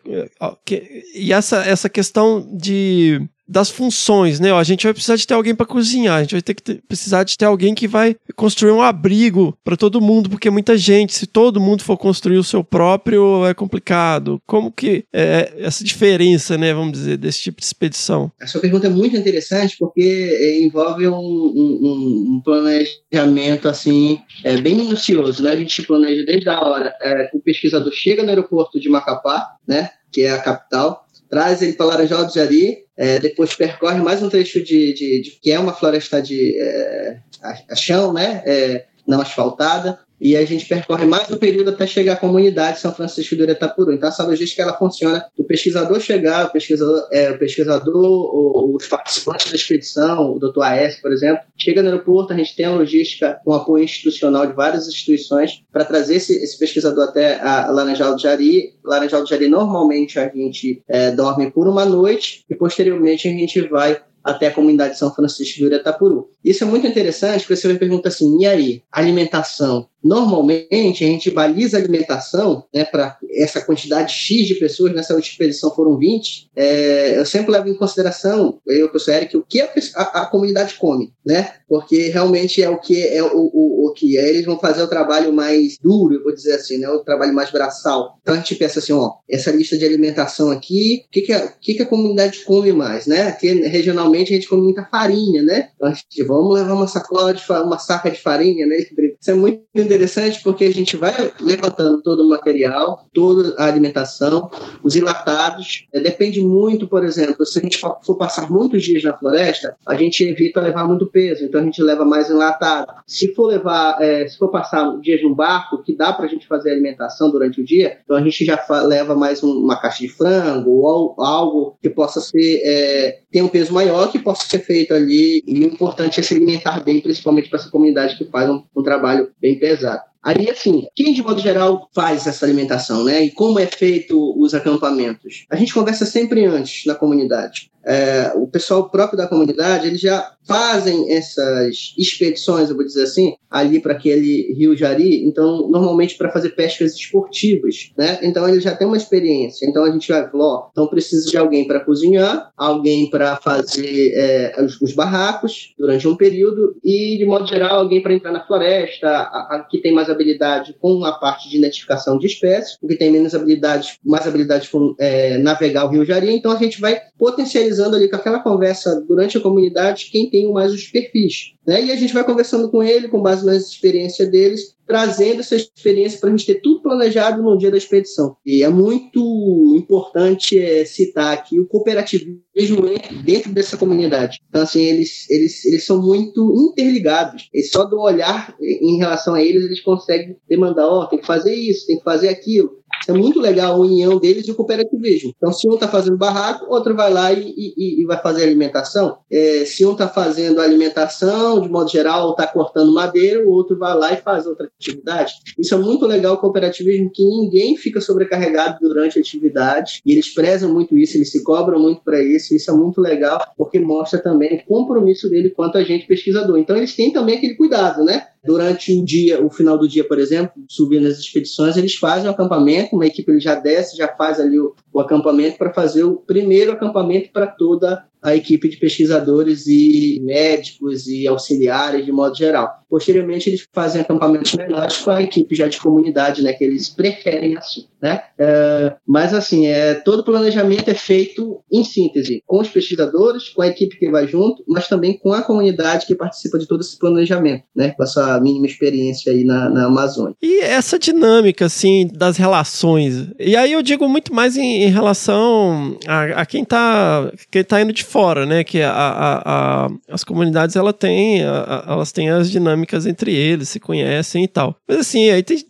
e essa, essa questão de das funções, né? A gente vai precisar de ter alguém para cozinhar, a gente vai ter que ter, precisar de ter alguém que vai construir um abrigo para todo mundo, porque muita gente. Se todo mundo for construir o seu próprio, é complicado. Como que é essa diferença, né? Vamos dizer, desse tipo de expedição? A sua pergunta é muito interessante porque é, envolve um, um, um planejamento assim é, bem minucioso, né? A gente planeja desde a hora é, o pesquisador chega no aeroporto de Macapá, né? Que é a capital, traz ele para Laranjal do Jari, é, depois percorre mais um trecho de, de, de que é uma floresta de é, a, a chão, né? É, não asfaltada, e a gente percorre mais um período até chegar à comunidade São Francisco do Iretapuru. Então, essa logística ela funciona do pesquisador chegar, o pesquisador, é, o pesquisador os participantes da expedição, o doutor AS, por exemplo, chega no aeroporto, a gente tem a logística com apoio institucional de várias instituições para trazer esse, esse, pesquisador até a Laranjal do Jari. Laranjal do Jari, normalmente, a gente é, dorme por uma noite e, posteriormente, a gente vai até a comunidade São Francisco do Iretapuru. Isso é muito interessante, porque você me pergunta assim, e aí, alimentação? Normalmente, a gente baliza a alimentação né, para essa quantidade X de pessoas, nessa última expedição foram 20. É, eu sempre levo em consideração, eu, professor Eric, o que a, a, a, comunidade come, né? Porque realmente é o que é o, o, o que é, eles vão fazer o trabalho mais duro, eu vou dizer assim, né? O trabalho mais braçal. Então a gente pensa assim, ó, essa lista de alimentação aqui, o que, que, a, que, que a comunidade come mais, né? Aqui regionalmente a gente come muita farinha, né? Então a gente, vamos levar uma sacola de uma saca de farinha, né? Isso é muito interessante porque a gente vai levantando todo o material, toda a alimentação, os enlatados. É, depende muito, por exemplo, se a gente for passar muitos dias na floresta, a gente evita levar muito peso, então a gente leva mais enlatado. Se for levar, é, se for passar dias num barco, que dá para a gente fazer alimentação durante o dia, então a gente já leva mais um, uma caixa de frango ou algo que possa ser é, tem um peso maior que possa ser feito ali. E o importante se alimentar bem, principalmente para essa comunidade que faz um, um trabalho bem pesado pesado. Aí, assim, quem de modo geral faz essa alimentação, né? E como é feito os acampamentos? A gente conversa sempre antes na comunidade é, o pessoal próprio da comunidade, eles já fazem essas expedições, eu vou dizer assim, ali para aquele rio Jari, então, normalmente para fazer pescas esportivas, né? Então, eles já têm uma experiência. Então, a gente vai falar, ó, então precisa de alguém para cozinhar, alguém para fazer é, os, os, barracos durante um período e, de modo geral, alguém para entrar na floresta, a, a, que tem mais habilidade com a parte de identificação de espécies, o que tem menos habilidade, mais habilidade com é, navegar o rio Jari. Então, a gente vai potencializar analisando ali com aquela conversa durante a comunidade quem tem mais os perfis. Né? E a gente vai conversando com ele, com base nas experiências deles, trazendo essa experiência para a gente ter tudo planejado no dia da expedição. E é muito importante é, citar aqui o cooperativismo dentro dessa comunidade. Então, assim, eles, eles, eles são muito interligados. E só do olhar em relação a eles, eles conseguem demandar, ó, oh, tem que fazer isso, tem que fazer aquilo. É muito legal a união deles e o cooperativismo. Então, se um está fazendo barraco, outro vai lá e, e, e vai fazer alimentação. É, se um está fazendo alimentação, de modo geral, está cortando madeira, o outro vai lá e faz outra atividade. Isso é muito legal o cooperativismo, que ninguém fica sobrecarregado durante a atividade. E eles prezam muito isso, eles se cobram muito para isso. Isso é muito legal, porque mostra também o compromisso dele quanto a gente pesquisador. Então, eles têm também aquele cuidado, né? Durante o dia, o final do dia, por exemplo, subindo as expedições, eles fazem o acampamento, uma equipe ele já desce, já faz ali o, o acampamento para fazer o primeiro acampamento para toda a equipe de pesquisadores e médicos e auxiliares de modo geral. Posteriormente, eles fazem acampamentos menores com a equipe já de comunidade, né, que eles preferem assim, né? É, mas assim, é todo planejamento é feito em síntese com os pesquisadores, com a equipe que vai junto, mas também com a comunidade que participa de todo esse planejamento, né? Com essa mínima experiência aí na, na Amazônia. E essa dinâmica assim das relações. E aí eu digo muito mais em, em relação a, a, quem está quem tá indo de fora, né? Que a, a, a as comunidades ela tem, elas têm as dinâmicas entre eles, se conhecem e tal. Mas assim, aí tem,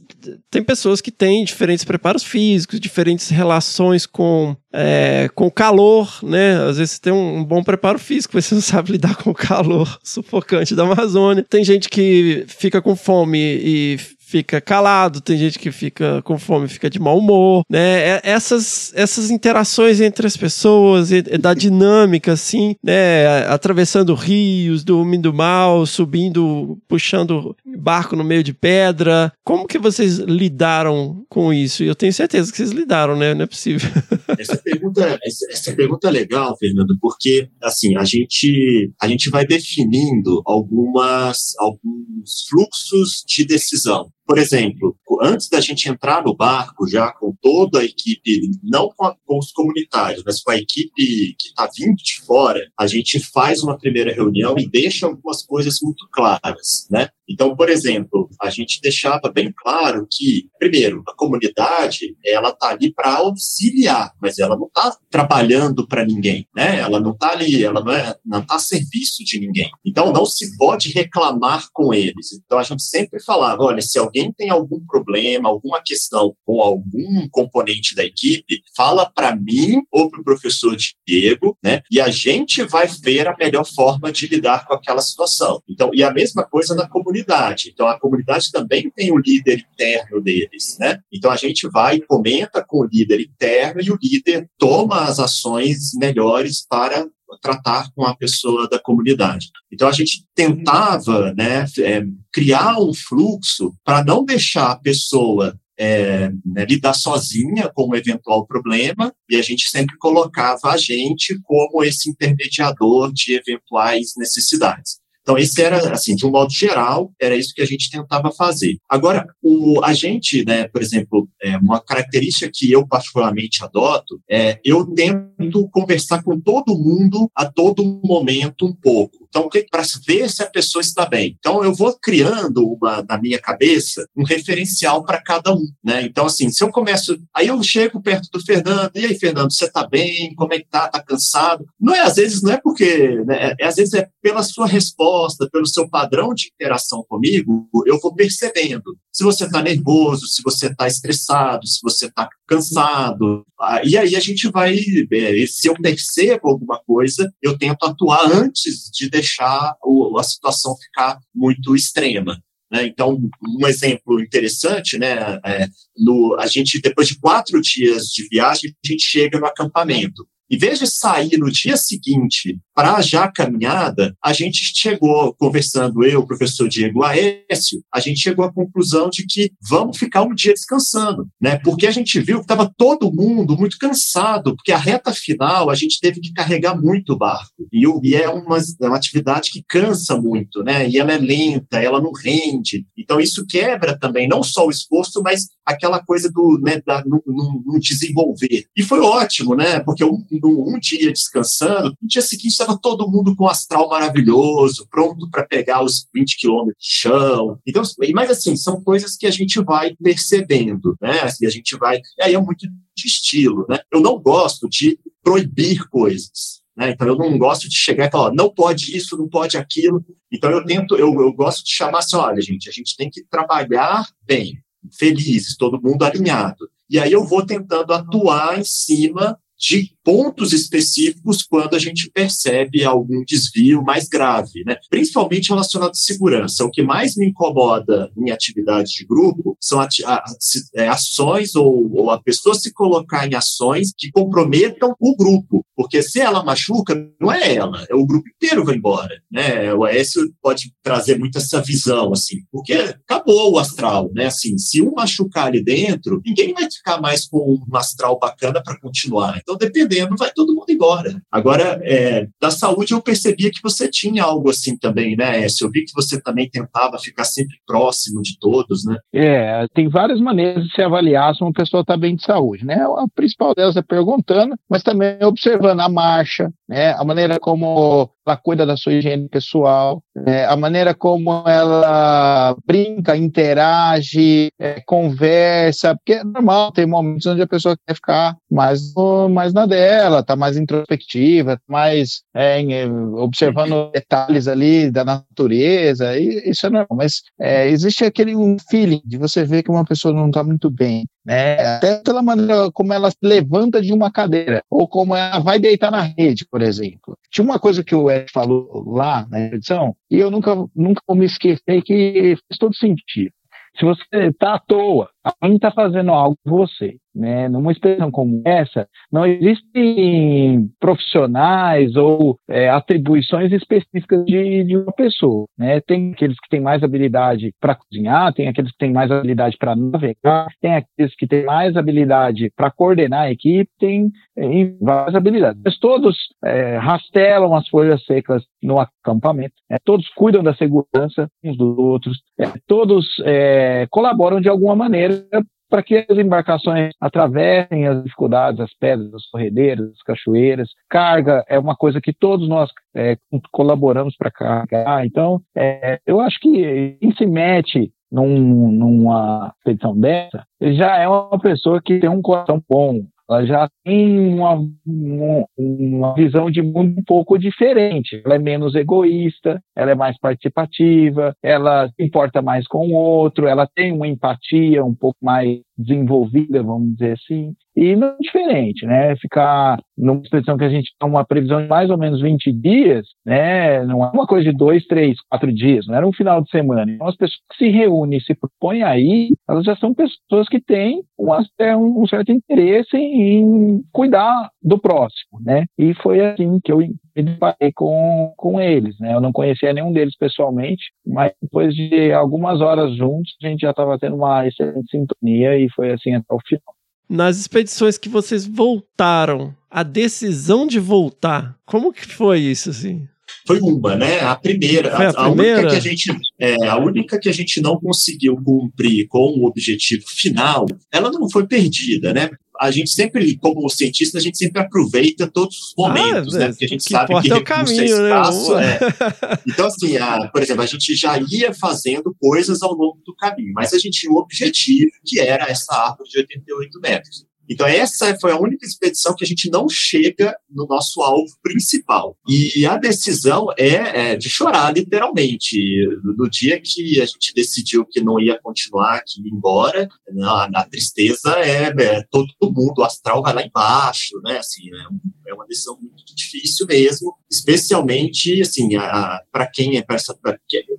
tem pessoas que têm diferentes preparos físicos, diferentes relações com é, com calor, né? Às vezes você tem um, um, bom preparo físico, mas você não sabe lidar com o calor sufocante da Amazônia. Tem gente que fica com fome e fica calado, tem gente que fica com fome, fica de mau humor, né? É, essas, essas interações entre as pessoas, da dinâmica, assim, né? Atravessando rios, dormindo mal, subindo, puxando barco no meio de pedra. Como que vocês lidaram com isso? Eu tenho certeza que vocês lidaram, né? Não é possível. essa pergunta, essa, pergunta é legal, Fernando, porque assim a gente a gente vai definindo algumas alguns fluxos de decisão. Por exemplo, antes da gente entrar no barco, já com toda a equipe, não com, a, com os comunitários, mas com a equipe que está vindo de fora, a gente faz uma primeira reunião e deixa algumas coisas muito claras, né? Então, por exemplo, a gente deixava bem claro que, primeiro, a comunidade ela está ali para auxiliar, mas ela não está trabalhando para ninguém, né? Ela não está ali, ela não é, não está a serviço de ninguém. Então, não se pode reclamar com eles. Então, a gente sempre falava, olha, se alguém alguém tem algum problema, alguma questão com algum componente da equipe, fala para mim ou para o professor Diego, né? E a gente vai ver a melhor forma de lidar com aquela situação. Então, e a mesma coisa na comunidade. Então, a comunidade também tem o líder interno deles, né? Então, a gente vai comenta com o líder interno e o líder toma as ações melhores para tratar com a pessoa da comunidade. Então a gente tentava né, é, criar um fluxo para não deixar a pessoa é, né, lidar sozinha com o um eventual problema, e a gente sempre colocava a gente como esse intermediador de eventuais necessidades. Então, esse era, assim, de um modo geral, era isso que a gente tentava fazer. Agora, o, a gente, né, por exemplo, é, uma característica que eu particularmente adoto é eu tento conversar com todo mundo a todo momento um pouco. Então, para ver se a pessoa está bem. Então, eu vou criando uma, na minha cabeça um referencial para cada um, né? Então, assim, se eu começo, aí eu chego perto do Fernando, e aí, Fernando, você está bem? Como é que tá? Tá cansado? Não é, às vezes, não é porque, né? É, às vezes é pela sua resposta, pelo seu padrão de interação comigo, eu vou percebendo se você está nervoso, se você está estressado, se você está cansado. Ah, e aí a gente vai, é, se eu percebo alguma coisa, eu tento atuar antes de deixar a situação ficar muito extrema. Né? Então, um exemplo interessante, né, é, no, a gente, depois de quatro dias de viagem, a gente chega no acampamento. Em vez de sair no dia seguinte para já a caminhada, a gente chegou, conversando eu, o professor Diego Aécio, a gente chegou à conclusão de que vamos ficar um dia descansando, né? Porque a gente viu que estava todo mundo muito cansado, porque a reta final a gente teve que carregar muito o barco. E, e é, uma, é uma atividade que cansa muito, né? E ela é lenta, ela não rende. Então isso quebra também, não só o esforço, mas aquela coisa do né, da, no, no, no desenvolver. E foi ótimo, né? Porque um, um dia descansando, no dia seguinte estava todo mundo com astral maravilhoso, pronto para pegar os 20 quilômetros de chão. Então, mas assim, são coisas que a gente vai percebendo, né? Assim, a gente vai. Aí é muito de estilo, né? Eu não gosto de proibir coisas. Né? Então, eu não gosto de chegar e falar, não pode isso, não pode aquilo. Então, eu tento, eu, eu gosto de chamar assim, olha, gente, a gente tem que trabalhar bem, felizes, todo mundo alinhado. E aí eu vou tentando atuar em cima de pontos específicos quando a gente percebe algum desvio mais grave, né? principalmente relacionado à segurança. O que mais me incomoda em atividade de grupo são é, ações ou, ou a pessoa se colocar em ações que comprometam o grupo, porque se ela machuca, não é ela, é o grupo inteiro vai embora. Né? O Aécio pode trazer muito essa visão, assim, porque acabou o astral, né? Assim, se um machucar ali dentro, ninguém vai ficar mais com um astral bacana para continuar. Então, dependendo vai todo mundo embora. Agora, é, da saúde, eu percebia que você tinha algo assim também, né? Eu vi que você também tentava ficar sempre próximo de todos, né? É, tem várias maneiras de se avaliar se uma pessoa está bem de saúde, né? A principal delas é perguntando, mas também observando a marcha, né? A maneira como ela cuida da sua higiene pessoal, é, a maneira como ela brinca, interage, é, conversa, porque é normal, tem momentos onde a pessoa quer ficar mais, mais na dela, tá mais introspectiva, mais é, observando detalhes ali da natureza, e isso é normal, mas é, existe aquele um feeling de você ver que uma pessoa não está muito bem, né? Até pela maneira como ela levanta de uma cadeira, ou como ela vai deitar na rede, por exemplo. Tinha uma coisa que o Ed falou lá na edição, e eu nunca, nunca vou me esquecer que faz todo sentido. Se você está à toa, alguém está fazendo algo com você, né? Numa expedição como essa, não existem profissionais ou é, atribuições específicas de, de, uma pessoa, né? Tem aqueles que têm mais habilidade para cozinhar, tem aqueles que têm mais habilidade para navegar, tem aqueles que têm mais habilidade para coordenar a equipe, tem é, várias habilidades. Mas todos é, rastelam as folhas secas no acampamento, é, todos cuidam da segurança uns dos outros, é, todos é, colaboram de alguma maneira para que as embarcações atravessem as dificuldades, as pedras, as corredeiras, as cachoeiras. Carga é uma coisa que todos nós é, colaboramos para carregar. Então, é, eu acho que quem se mete num, numa expedição dessa, já é uma pessoa que tem um coração bom, ela já tem uma, uma, visão de mundo um pouco diferente. Ela é menos egoísta, ela é mais participativa, ela se importa mais com o outro, ela tem uma empatia um pouco mais desenvolvida, vamos dizer assim. E não é diferente, né? Ficar numa expedição que a gente tem uma previsão de mais ou menos 20 dias, né? Não é uma coisa de dois, três, quatro dias, não era um final de semana. Então, as pessoas que se reúnem se propõem aí, elas já são pessoas que têm um, um certo interesse em cuidar do próximo, né? E foi assim que eu me deparei com, com eles, né? Eu não conhecia nenhum deles pessoalmente, mas depois de algumas horas juntos, a gente já estava tendo uma excelente sintonia e foi assim até o final. Nas expedições que vocês voltaram, a decisão de voltar, como que foi isso assim? Foi uma, né? A primeira, a, a, primeira? única que a gente, é, a única que a gente não conseguiu cumprir com o objetivo final, ela não foi perdida, né? A gente sempre, como cientista, a gente sempre aproveita todos os momentos, ah, né? Porque a gente que sabe que é o recurso caminho, é escasso. Né? É. Então, assim, a, por exemplo, a gente já ia fazendo coisas ao longo do caminho, mas a gente tinha um objetivo que era essa árvore de 88 metros. Então, essa foi a única expedição que a gente não chega no nosso alvo principal. E a decisão é, é de chorar, literalmente. No dia que a gente decidiu que não ia continuar, que ia embora, né, a, a tristeza é, é, todo mundo, o astral vai lá embaixo, né? Assim, é, é uma decisão muito difícil mesmo, especialmente, assim, para quem é, pra, pra,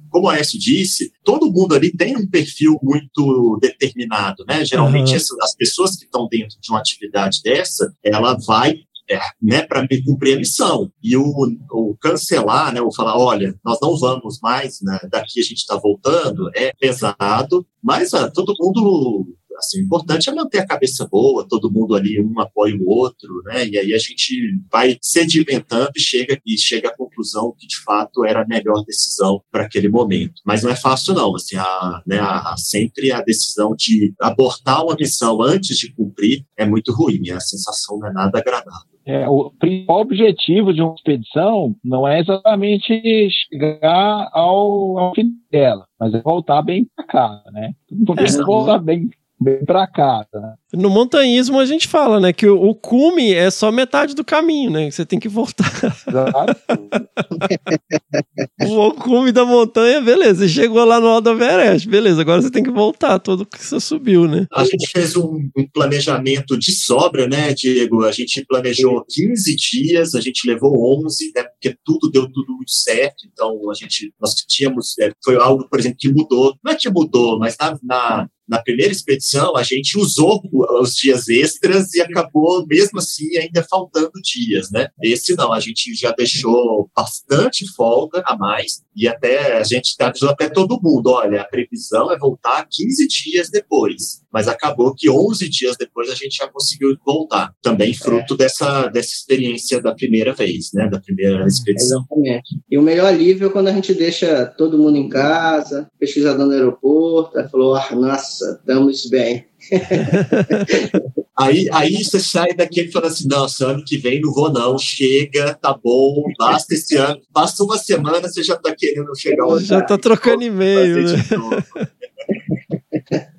como o Aécio disse, todo mundo ali tem um perfil muito determinado, né? Geralmente, uhum. as pessoas que estão dentro de uma atividade dessa, ela vai é, né, para cumprir a missão. E o, o, cancelar, né, ou falar, olha, nós não vamos mais, né, daqui a gente está voltando, é pesado, mas ah, todo mundo Assim, o importante é manter a cabeça boa, todo mundo ali, um apoia o outro, né? E aí a gente vai sedimentando e chega, e chega à conclusão que, de fato, era a melhor decisão para aquele momento. Mas não é fácil, não. Assim, a, né, a, a, sempre a decisão de abortar uma missão antes de cumprir é muito ruim. A sensação não é nada agradável. É, o principal objetivo de uma expedição não é exatamente chegar ao, ao fim dela, mas é voltar bem para casa, né? É, voltar bem bem para casa. Né? No montanhismo a gente fala, né, que o, o, cume é só metade do caminho, né? Você tem que voltar. o cume da montanha, beleza. Você chegou lá no Alto Everest, beleza. Agora você tem que voltar todo que você subiu, né? A gente fez um, um planejamento de sobra, né, Diego? A gente planejou 15 dias, a gente levou 11, né? Porque tudo deu tudo muito certo. Então a gente, nós tínhamos, é, foi algo, por exemplo, que mudou. Não é que mudou, mas na, na na primeira expedição, a gente usou os dias extras e acabou, mesmo assim, ainda faltando dias, né? Esse não, a gente já deixou bastante folga a mais e até a gente avisou até todo mundo, olha, a previsão é voltar 15 dias depois, mas acabou que 11 dias depois a gente já conseguiu voltar, também fruto é. dessa, dessa experiência da primeira vez, né? Da primeira expedição. Exatamente. E o melhor alívio é quando a gente deixa todo mundo em casa, pesquisador no aeroporto, aí falou, ah, nossa, estamos bem. aí, aí você sai daqui e fala assim: nossa, ano que vem não vou, não. Chega, tá bom, basta esse ano. Passa uma semana, você já tá querendo chegar ao Já tá trocando e-mail. Né?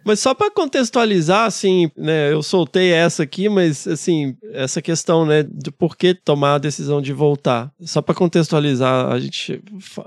Mas só para contextualizar, assim, né, eu soltei essa aqui, mas assim, essa questão, né, de por que tomar a decisão de voltar. Só para contextualizar, a gente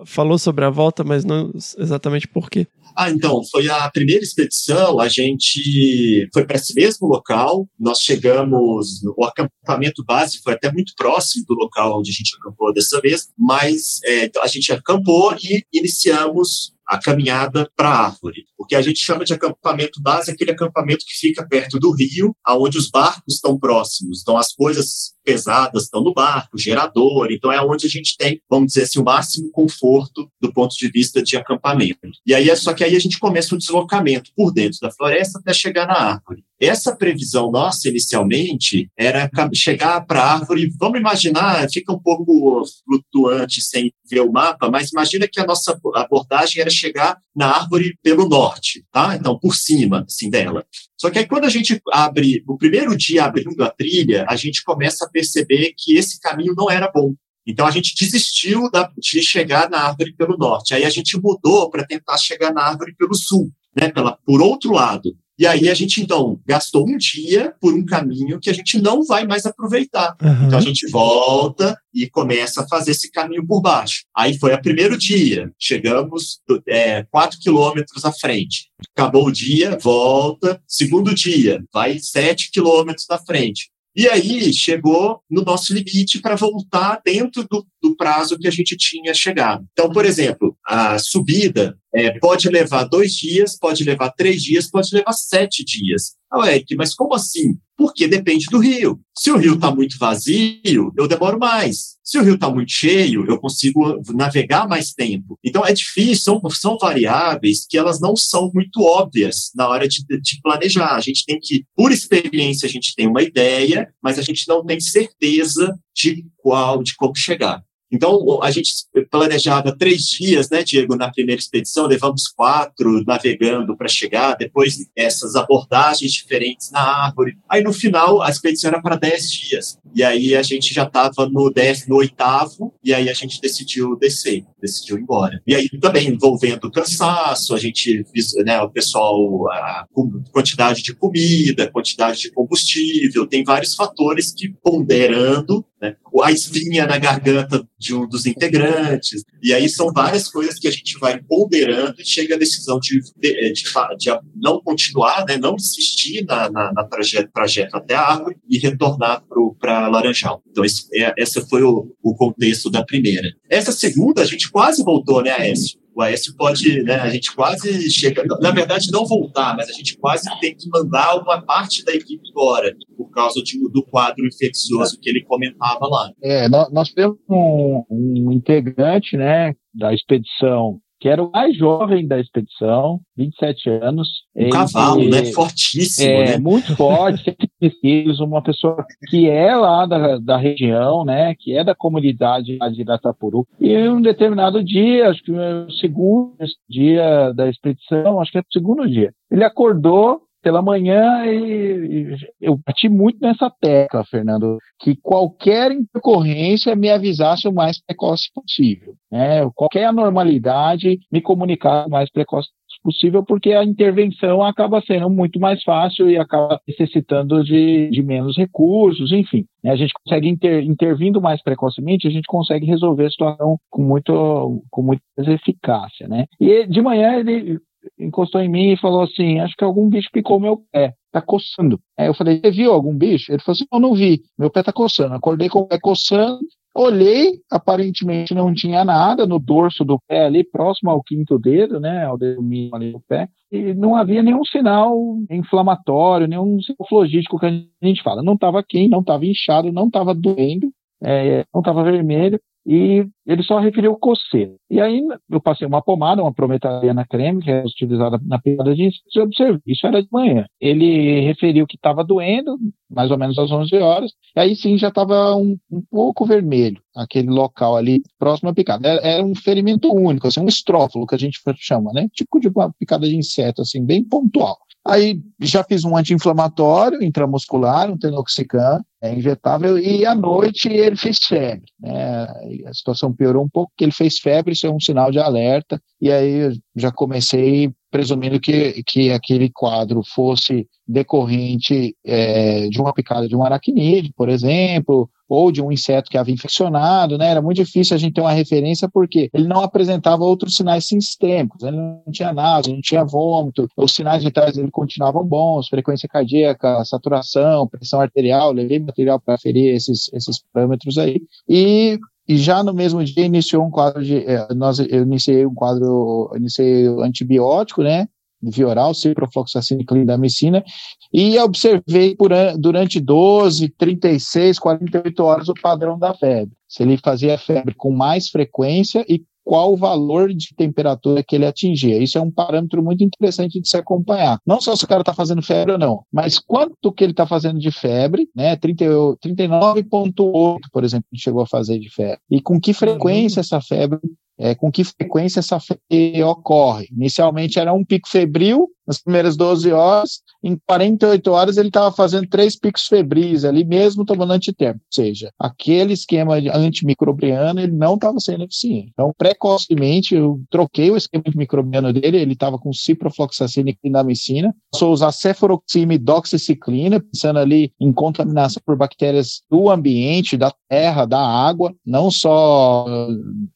falou sobre a volta, mas não exatamente por quê. Ah, então, foi a primeira expedição, a gente foi para esse mesmo local, nós chegamos, o acampamento base foi até muito próximo do local onde a gente acampou dessa vez, mas é, a gente acampou e iniciamos a caminhada para a árvore. O que a gente chama de acampamento base é aquele acampamento que fica perto do rio, aonde os barcos estão próximos. Então, as coisas pesadas estão no barco, gerador. Então, é onde a gente tem, vamos dizer assim, o máximo conforto do ponto de vista de acampamento. E aí, é só que aí a gente começa um deslocamento por dentro da floresta até chegar na árvore. Essa previsão nossa, inicialmente, era chegar para a árvore. Vamos imaginar, fica um pouco flutuante sem ver o mapa, mas imagina que a nossa abordagem era chegar na árvore pelo norte, tá? Então, por cima, assim, dela. Só que aí, quando a gente abre, o primeiro dia abrindo a trilha, a gente começa a perceber que esse caminho não era bom. Então, a gente desistiu da, de chegar na árvore pelo norte. Aí, a gente mudou para tentar chegar na árvore pelo sul, né? Pela, por outro lado. E aí a gente, então, gastou um dia por um caminho que a gente não vai mais aproveitar. Uhum. Então a gente volta e começa a fazer esse caminho por baixo. Aí foi o primeiro dia, chegamos é, quatro quilômetros à frente. Acabou o dia, volta. Segundo dia, vai sete quilômetros à frente. E aí chegou no nosso limite para voltar dentro do, do, prazo que a gente tinha chegado. Então, por exemplo, a subida é, pode levar dois dias, pode levar três dias, pode levar sete dias. Ah, Eric, mas como assim? Porque depende do rio. Se o rio está muito vazio, eu demoro mais. Se o rio está muito cheio, eu consigo navegar mais tempo. Então é difícil, são, são variáveis que elas não são muito óbvias na hora de, de planejar. A gente tem que, por experiência, a gente tem uma ideia, mas a gente não tem certeza de qual, de como chegar. Então, a gente planejava três dias, né, Diego, na primeira expedição, levamos quatro navegando para chegar, depois essas abordagens diferentes na árvore. Aí, no final, a expedição era para dez dias. E aí, a gente já estava no décimo oitavo, e aí a gente decidiu descer, decidiu ir embora. E aí, também envolvendo cansaço, a gente, né, o pessoal, a quantidade de comida, quantidade de combustível, tem vários fatores que, ponderando, né, a espinha na garganta de um dos integrantes. E aí são várias coisas que a gente vai ponderando e chega à decisão de, de, de, de não continuar, né, não desistir na, na, na trajeto, trajeto até a árvore e retornar para Laranjal. Então, esse, é, esse foi o, o contexto da primeira. Essa segunda, a gente quase voltou, né, Aécio? O Aécio pode, né, a gente quase chega, na verdade não voltar, mas a gente quase tem que mandar uma parte da equipe embora, por causa de, do quadro infeccioso que ele comentava lá. É, nós, nós temos um, um integrante, né, da expedição que era o mais jovem da expedição, 27 anos. Um cavalo, né? Fortíssimo, é, né? Muito forte, 115 quilos, uma pessoa que é lá da, da região, né? Que é da comunidade de Iratapuru. E um determinado dia, acho que o segundo dia da expedição, acho que é o segundo dia, ele acordou pela manhã e, e, eu bati muito nessa tecla, Fernando, que qualquer intercorrência me avisasse o mais precoce possível. Né? Qualquer anormalidade me comunicar o mais precoce possível, porque a intervenção acaba sendo muito mais fácil e acaba necessitando de, de menos recursos, enfim. Né? A gente consegue inter, intervindo mais precocemente, a gente consegue resolver a situação com muito com muita eficácia, né? E de manhã ele encostou em mim e falou assim: Acho que algum bicho picou meu pé, tá coçando. Aí eu falei: Você viu algum bicho? Ele falou assim: Eu não vi, meu pé tá coçando. Acordei com o pé coçando, olhei, aparentemente não tinha nada no dorso do pé ali, próximo ao quinto dedo, né, ao dedo mínimo ali do pé, e não havia nenhum sinal inflamatório, nenhum sinal flogístico que a gente fala. Não estava quente, não estava inchado, não estava doendo, é, não estava vermelho e ele só referiu coceira. E aí eu passei uma pomada, uma prometadina creme, que é utilizada na picada de insetos, e observei, isso era de manhã. Ele referiu que estava doendo, mais ou menos às 11 horas, e aí sim já estava um, um, pouco vermelho, aquele local ali próximo à picada. Era, era, um ferimento único, assim, um estrófilo, que a gente chama, né? Tipo de uma picada de inseto, assim, bem pontual. Aí já fiz um anti-inflamatório intramuscular, um tenoxicam, é injetável, e à noite ele fez febre. Né? A situação piorou um pouco, porque ele fez febre, isso é um sinal de alerta, e aí eu já comecei presumindo que, que aquele quadro fosse decorrente é, de uma picada de um aracnídeo, por exemplo, ou de um inseto que havia infeccionado, né? Era muito difícil a gente ter uma referência porque ele não apresentava outros sinais sistêmicos, ele não tinha nada, não tinha vômito, os sinais vitais dele continuavam bons, frequência cardíaca, saturação, pressão arterial, levei material para ferir esses, esses parâmetros aí, e e já no mesmo dia iniciou um quadro de, é, nós, eu iniciei um quadro, iniciei antibiótico, né, via oral, ciprofloxacina e clindamicina, e observei por, durante 12, 36, 48 horas o padrão da febre. Se ele fazia febre com mais frequência e qual o valor de temperatura que ele atingia. Isso é um parâmetro muito interessante de se acompanhar. Não só se o cara está fazendo febre ou não, mas quanto que ele está fazendo de febre, né? 39,8, por exemplo, chegou a fazer de febre. E com que frequência essa febre é, com que frequência essa febre ocorre. Inicialmente era um pico febril nas primeiras 12 horas, em 48 horas ele estava fazendo três picos febris ali mesmo tomando antitérmico, ou seja, aquele esquema antimicrobiano ele não estava sendo eficiente. Então, precocemente, eu troquei o esquema antimicrobiano dele, ele estava com ciprofloxacina e clindamicina, passou a usar cefuroxima e doxiciclina, pensando ali em contaminação por bactérias do ambiente, da terra, da água, não só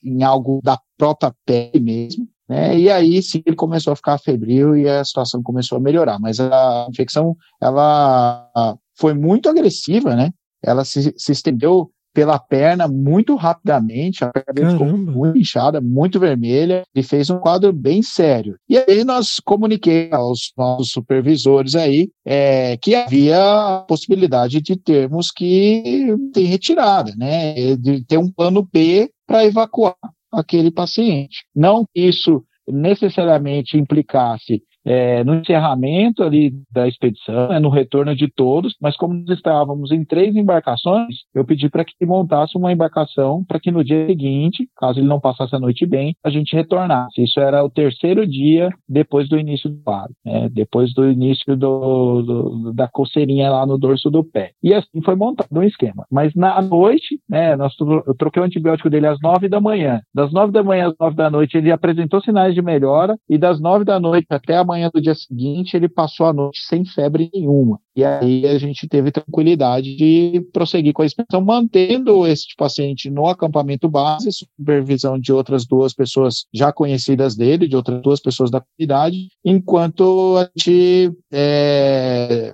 em algo da própria pele mesmo. Né? E aí sim ele começou a ficar febril e a situação começou a melhorar. Mas a infecção ela foi muito agressiva, né? Ela se, se estendeu pela perna muito rapidamente, a perna ficou muito inchada, muito vermelha, e fez um quadro bem sério. E aí nós comuniquei aos nossos supervisores aí é, que havia a possibilidade de termos que ter retirada, né? De ter um plano B para evacuar aquele paciente. Não que isso necessariamente implicasse é, no encerramento ali da expedição, né, no retorno de todos, mas como nós estávamos em três embarcações, eu pedi para que montasse uma embarcação para que no dia seguinte, caso ele não passasse a noite bem, a gente retornasse. Isso era o terceiro dia depois do início do quadro, né, depois do início do, do, da coceirinha lá no dorso do pé. E assim foi montado um esquema. Mas na noite, né, nós, eu troquei o antibiótico dele às nove da manhã. Das nove da manhã às nove da noite ele apresentou sinais de melhora e das nove da noite até a do dia seguinte, ele passou a noite sem febre nenhuma. E aí a gente teve tranquilidade de prosseguir com a expedição, mantendo esse paciente no acampamento base, supervisão de outras duas pessoas já conhecidas dele, de outras duas pessoas da comunidade, enquanto a gente é,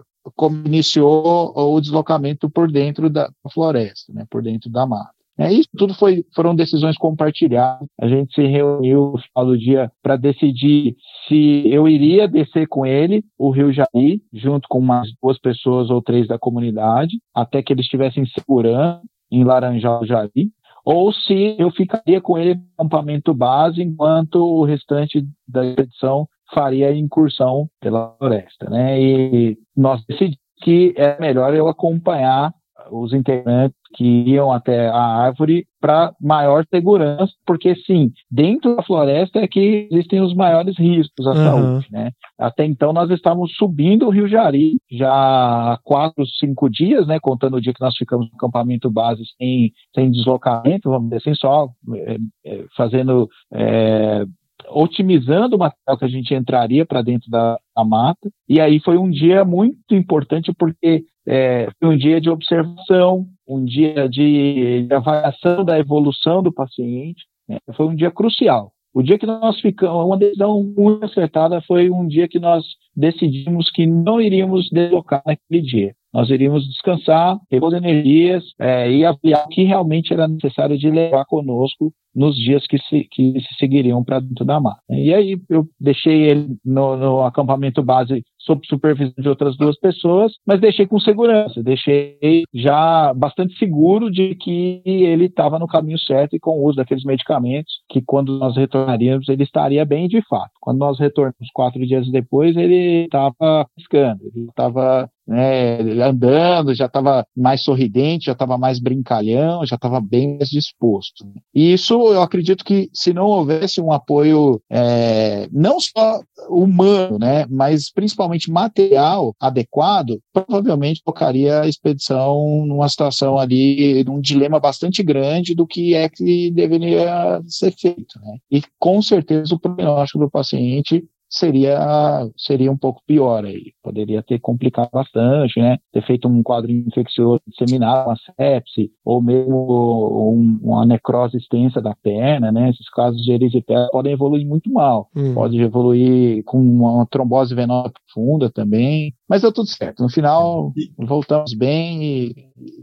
iniciou o deslocamento por dentro da floresta, né, por dentro da mata. É, isso tudo foi, foram decisões compartilhadas. A gente se reuniu no final do dia para decidir se eu iria descer com ele o Rio Jaí, junto com umas duas pessoas ou três da comunidade, até que eles estivessem segurando em Laranjal Jaí, ou se eu ficaria com ele no acampamento base, enquanto o restante da expedição faria a incursão pela floresta. Né? E nós decidimos que é melhor eu acompanhar os integrantes que iam até a árvore para maior segurança, porque sim, dentro da floresta é que existem os maiores riscos à uhum. saúde, né? Até então nós estávamos subindo o Rio Jari já há quatro, cinco dias, né? Contando o dia que nós ficamos no acampamento base sem, sem deslocamento, vamos dizer assim, só é, fazendo é, otimizando o material que a gente entraria para dentro da, da, mata. E aí foi um dia muito importante porque é, foi um dia de observação, um dia de, de avaliação da evolução do paciente. Né? Foi um dia crucial. O dia que nós ficamos, uma decisão muito acertada foi um dia que nós decidimos que não iríamos deslocar naquele dia. Nós iríamos descansar, repor energias é, e avaliar o que realmente era necessário de levar conosco nos dias que se, que se seguiriam para dentro da mata. E aí eu deixei ele no, no acampamento base sob supervisão de outras duas pessoas, mas deixei com segurança, deixei já bastante seguro de que ele estava no caminho certo e com o uso daqueles medicamentos, que quando nós retornaríamos ele estaria bem de fato. Quando nós retornamos quatro dias depois, ele estava piscando, ele estava né, andando, já estava mais sorridente, já estava mais brincalhão, já estava bem mais disposto. E isso eu acredito que se não houvesse um apoio é, não só humano, né, mas principalmente material adequado, provavelmente colocaria a expedição numa situação ali, num dilema bastante grande do que é que deveria ser feito. Né? E com certeza o prognóstico do paciente seria seria um pouco pior aí. Poderia ter complicado bastante, né? Ter feito um quadro infeccioso disseminado, uma sepse, ou mesmo um, uma necrose extensa da perna, né? Esses casos de erisipela podem evoluir muito mal. Hum. Pode evoluir com uma trombose venosa profunda também. Mas deu tudo certo. No final, voltamos bem e,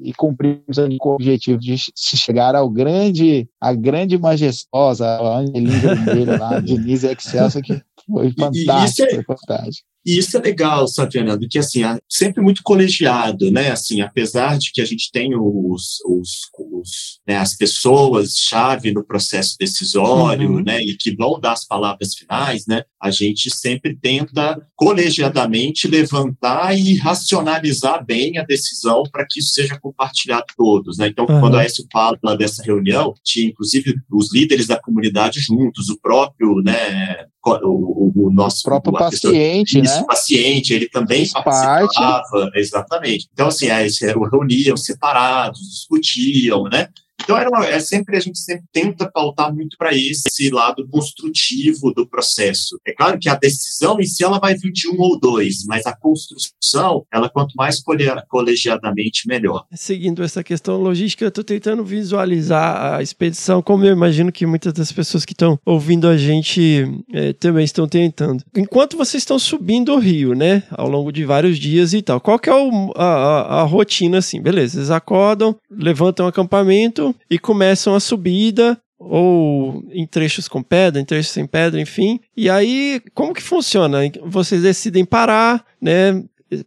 e cumprimos com o objetivo de chegar ao grande, a grande majestosa, a Angelina Vermelha lá, Denise Excelsa, que foi fantástico, é, foi fantástico. E isso é legal, sabe, Fernando, que assim, sempre muito colegiado, né? Assim, apesar de que a gente tem os, os, os né, as pessoas-chave no processo decisório, uhum. né? E que vão dar as palavras finais, né? A gente sempre tenta colegiadamente levantar e racionalizar bem a decisão para que isso seja compartilhado todos, né? Então, uhum. quando a Écio fala dessa reunião, tinha inclusive os líderes da comunidade juntos, o próprio, né? O, o, nosso o próprio paciente, pessoa, né? paciente, ele também participava, parte. exatamente. Então, assim, aí, reuniam separados, discutiam, né? Então era uma, é sempre a gente sempre tenta pautar muito para esse lado construtivo do processo. É claro que a decisão em si ela vai vir de um ou dois, mas a construção, ela quanto mais colegiadamente melhor. Seguindo essa questão logística, eu estou tentando visualizar a expedição, como eu imagino que muitas das pessoas que estão ouvindo a gente é, também estão tentando. Enquanto vocês estão subindo o rio, né, ao longo de vários dias e tal, qual que é o, a, a, a rotina assim? Beleza, eles acordam, levantam o acampamento e começam a subida ou em trechos com pedra, em trechos sem pedra, enfim. E aí, como que funciona? Vocês decidem parar, né?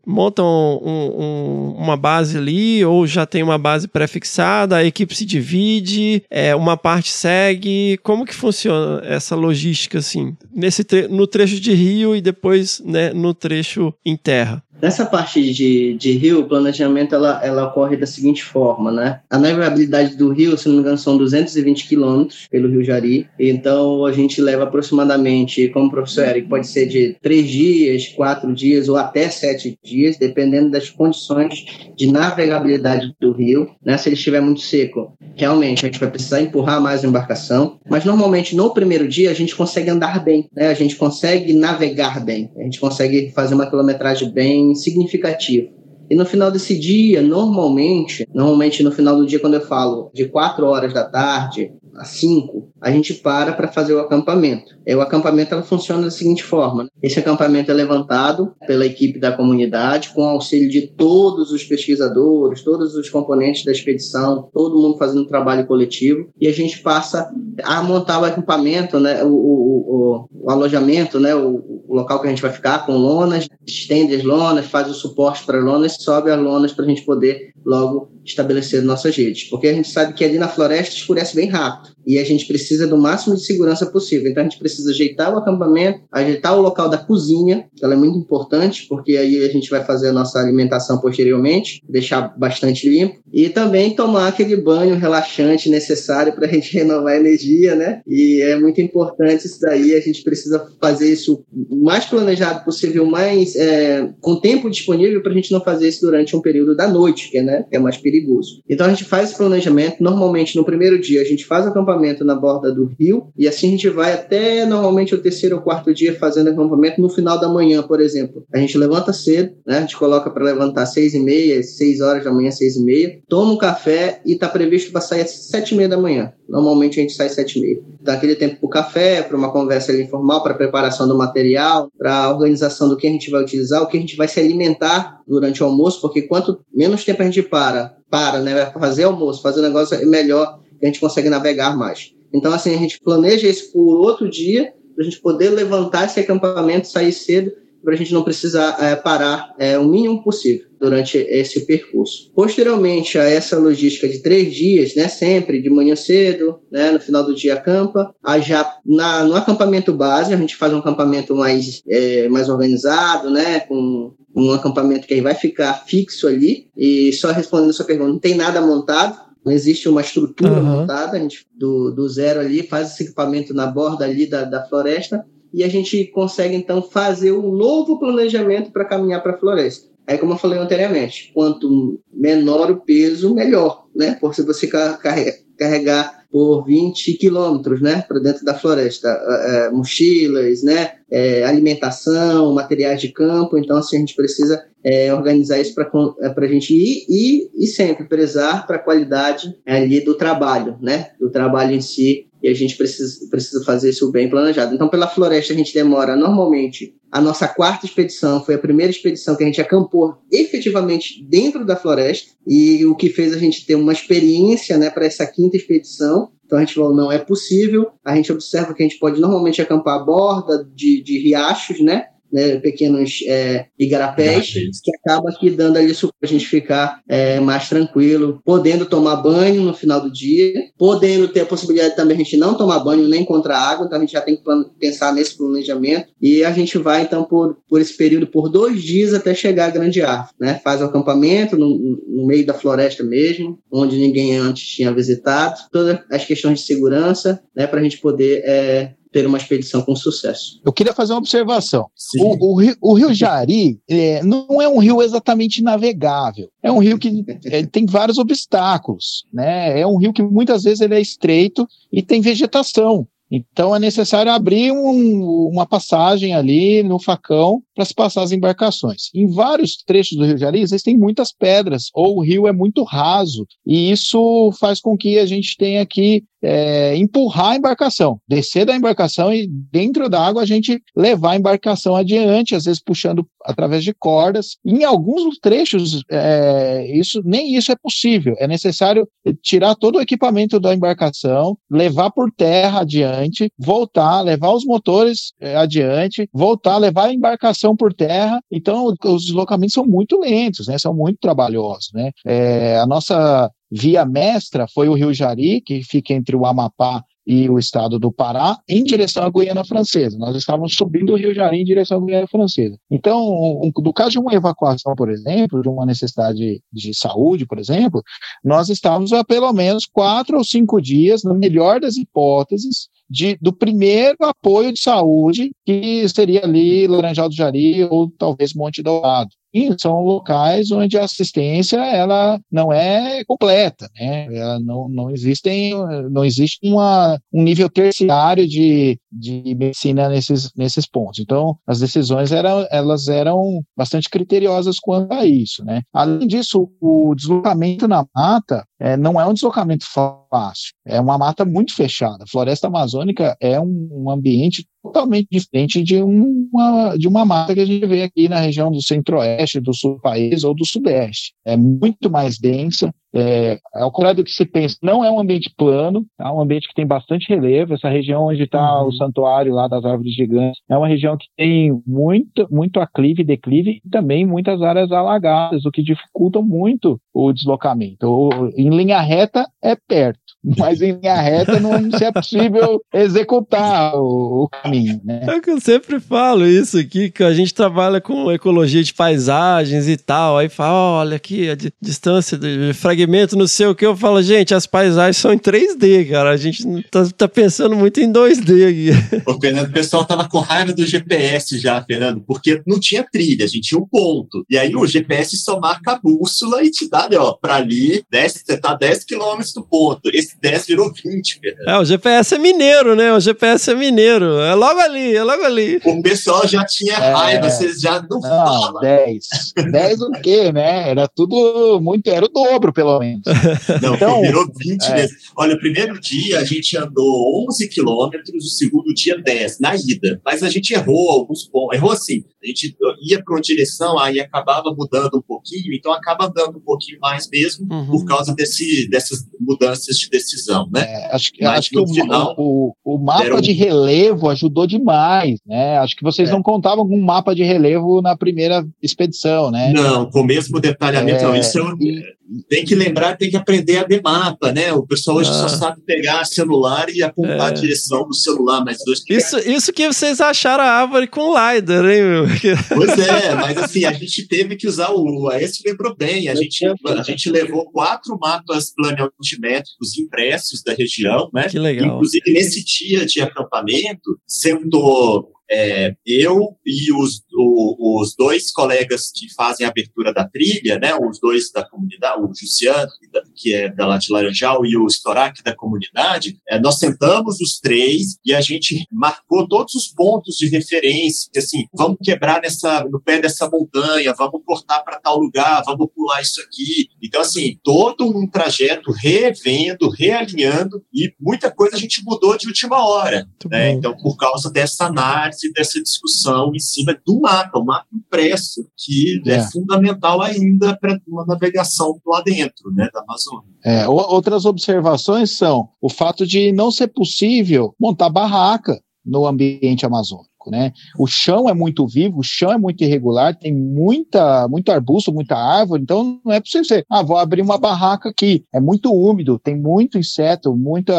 Montam um, um, uma base ali, ou já tem uma base pré-fixada, a equipe se divide, é, uma parte segue. Como que funciona essa logística, assim? Nesse tre no trecho de rio e depois né, no trecho em terra? Nessa parte de, de rio, o planejamento ela, ela ocorre da seguinte forma, né? A navegabilidade do rio, se não me engano, são 220 quilômetros pelo Rio Jari. Então, a gente leva aproximadamente, como o professor Eric, pode ser de três dias, quatro dias ou até sete dias, dependendo das condições de navegabilidade do rio. Né? Se ele estiver muito seco, realmente a gente vai precisar empurrar mais a embarcação. Mas, normalmente, no primeiro dia, a gente consegue andar bem, né? A gente consegue navegar bem. A gente consegue fazer uma quilometragem bem significativo. E no final desse dia, normalmente, normalmente no final do dia, quando eu falo de 4 horas da tarde a 5, a gente para para fazer o acampamento. E o acampamento ela funciona da seguinte forma: né? esse acampamento é levantado pela equipe da comunidade, com auxílio de todos os pesquisadores, todos os componentes da expedição, todo mundo fazendo trabalho coletivo, e a gente passa a montar o acampamento, né, o, o, o, o alojamento, né, o, o, local que a gente vai ficar com lonas, estende as lonas, faz o suporte para lonas, sobe as lonas para a gente poder logo estabelecer nossas redes, porque a gente sabe que ali na floresta escurece bem rápido out e a gente precisa do máximo de segurança possível. Então a gente precisa ajeitar o acampamento, ajeitar o local da cozinha, ela é muito importante, porque aí a gente vai fazer a nossa alimentação posteriormente, deixar bastante limpo, e também tomar aquele banho relaxante necessário para a gente renovar a energia, né? E é muito importante isso daí, a gente precisa fazer isso o mais planejado possível, mais é, com tempo disponível para a gente não fazer isso durante um período da noite, que é, né, que é mais perigoso. Então a gente faz esse planejamento, normalmente no primeiro dia a gente faz o acampamento acampamento na borda do rio, e assim a gente vai até normalmente o terceiro ou quarto dia fazendo acampamento no final da manhã, por exemplo. A gente levanta cedo, né? A gente coloca para levantar seis e meia, seis horas da manhã, seis e meia, toma um café e está previsto para sair às sete e meia da manhã. Normalmente a gente sai às sete e meia. Dá aquele tempo para o café, para uma conversa informal, para preparação do material, para organização do que a gente vai utilizar, o que a gente vai se alimentar durante o almoço, porque quanto menos tempo a gente para, para, né, fazer almoço, fazer negócio, é melhor a gente consegue navegar mais. Então, assim, a gente planeja isso por outro dia, para a gente poder levantar esse acampamento, sair cedo, para a gente não precisar é, parar é, o mínimo possível durante esse percurso. Posteriormente a essa logística de três dias, né, sempre de manhã cedo, né, no final do dia acampa, a já na, no acampamento base a gente faz um acampamento mais, é, mais organizado, né, com um acampamento que vai ficar fixo ali e só respondendo a sua pergunta, não tem nada montado, não existe uma estrutura uhum. montada, a gente do, do zero ali faz esse equipamento na borda ali da, da floresta e a gente consegue então fazer um novo planejamento para caminhar para a floresta. Aí, como eu falei anteriormente, quanto menor o peso, melhor, né? Porque se você carregar por 20 quilômetros, né, para dentro da floresta, é, mochilas, né, é, alimentação, materiais de campo. Então, assim, a gente precisa é, organizar isso para a gente ir e, e sempre prezar para a qualidade ali do trabalho, né, do trabalho em si e a gente precisa, precisa fazer isso bem planejado. Então, pela floresta, a gente demora normalmente. A nossa quarta expedição foi a primeira expedição que a gente acampou efetivamente dentro da floresta, e o que fez a gente ter uma experiência né, para essa quinta expedição. Então a gente falou, não é possível. A gente observa que a gente pode normalmente acampar à borda de, de riachos, né? Né, pequenos é, igarapés, que acaba aqui dando ali para a gente ficar é, mais tranquilo, podendo tomar banho no final do dia, podendo ter a possibilidade também a gente não tomar banho nem encontrar água, então a gente já tem que pensar nesse planejamento, e a gente vai então por, por esse período, por dois dias até chegar à Grande Árvore, né, faz o acampamento no, no meio da floresta mesmo, onde ninguém antes tinha visitado, todas as questões de segurança, né, para a gente poder é, ter uma expedição com sucesso. Eu queria fazer uma observação. O, o, rio, o, rio, Jari é, não é um rio exatamente navegável. É um rio que é, tem vários obstáculos. Né? É um rio que muitas vezes ele é estreito e tem vegetação. Então é necessário abrir um, uma passagem ali no facão para se passar as embarcações. Em vários trechos do Rio Jari existem muitas pedras, ou o rio é muito raso, e isso faz com que a gente tenha que é, empurrar a embarcação, descer da embarcação e dentro da água a gente levar a embarcação adiante, às vezes puxando através de cordas. Em alguns trechos, é, isso nem isso é possível. É necessário tirar todo o equipamento da embarcação, levar por terra adiante, voltar, levar os motores é, adiante, voltar, levar a embarcação por terra. Então, os deslocamentos são muito lentos, né? São muito trabalhosos, né? É, a nossa via mestra foi o Rio Jari, que fica entre o Amapá e o estado do Pará, em direção à Guiana Francesa. Nós estávamos subindo o Rio Jari em direção à Guiana Francesa. Então, um, no caso de uma evacuação, por exemplo, de uma necessidade de saúde, por exemplo, nós estávamos há pelo menos quatro ou cinco dias, na melhor das hipóteses, de, do primeiro apoio de saúde, que seria ali Laranjal do Jari ou talvez Monte Dourado são locais onde a assistência ela não é completa, né? Ela não, não existem, não existe uma, um nível terciário de, de medicina nesses, nesses pontos. Então, as decisões eram, elas eram bastante criteriosas quanto a isso, né? Além disso, o deslocamento na mata é, não é um deslocamento fácil, é uma mata muito fechada. A floresta amazônica é um, um ambiente totalmente diferente de uma, de uma mata que a gente vê aqui na região do centro-oeste, do sul do país ou do sudeste. É muito mais densa, é, ao contrário do que se pensa, não é um ambiente plano, é um ambiente que tem bastante relevo. Essa região onde está uhum. o santuário lá das árvores gigantes é uma região que tem muito, muito aclive e declive e também muitas áreas alagadas, o que dificulta muito o deslocamento. O, em linha reta é perto, mas em linha reta não se é possível executar o, o, caminho. Né? É que eu sempre falo isso aqui, que a gente trabalha com ecologia de paisagens e tal, aí fala, olha aqui a distância de fragmento, não sei o que, eu falo, gente, as paisagens são em 3D, cara, a gente tá, tá pensando muito em 2D aqui. Ô, Fernando, o pessoal tava com raiva do GPS já, Fernando, porque não tinha trilha, a gente tinha um ponto, e aí o GPS só marca a bússola e te dá, né, ó, pra ali, 10, você tá 10 quilômetros do ponto, esse 10 virou 20, Fernando. É, o GPS é mineiro, né? O GPS é mineiro. É logo ali, é logo ali. O pessoal já tinha é... raiva, vocês já não, não falam. 10. 10 o quê, né? Era tudo muito, era o dobro, pelo menos. Não, então, virou 20 é... vezes. Olha, o primeiro dia a gente andou 11 quilômetros, o segundo dia 10, na ida. Mas a gente errou alguns pontos. Errou assim. A gente ia para uma direção, aí acabava mudando um pouquinho, então acaba andando um pouquinho mais mesmo, uhum. por causa desse, dessas mudanças de decisão, né? É, acho que, acho que o, final, o, o, mapa de relevo ajudou demais, né? Acho que vocês é. não contavam com um mapa de relevo na primeira expedição, né? Não, com o mesmo detalhamento. É, isso é, e, tem que lembrar, tem que aprender a ver mapa, né? O pessoal hoje ah. só sabe pegar celular e apontar é. a direção do celular, mas dois isso, isso que vocês acharam a árvore com LiDAR, hein, meu? Pois é, mas assim, a gente teve que usar o. Esse lembrou bem, a gente, a gente levou quatro mapas planeoaltimétricos impressos da região, né? Que legal. Inclusive, nesse dia de acampamento, sentou é, eu e os o, os dois colegas que fazem a abertura da trilha, né, os dois da comunidade, o Jussiano, que é da de Laranjal, e o Storak da comunidade, é, nós sentamos os três e a gente marcou todos os pontos de referência, assim, vamos quebrar nessa, no pé dessa montanha, vamos cortar para tal lugar, vamos pular isso aqui. Então, assim, todo um trajeto revendo, realinhando, e muita coisa a gente mudou de última hora. Né? Então, por causa dessa análise, dessa discussão em cima do mapa, o mapa impresso, que é, é fundamental ainda para uma navegação lá dentro né, da Amazônia. É, outras observações são o fato de não ser possível montar barraca no ambiente amazônico né? O chão é muito vivo, o chão é muito irregular, tem muita, muito arbusto, muita árvore, então não é possível ser, ah, vou abrir uma barraca aqui. É muito úmido, tem muito inseto, muita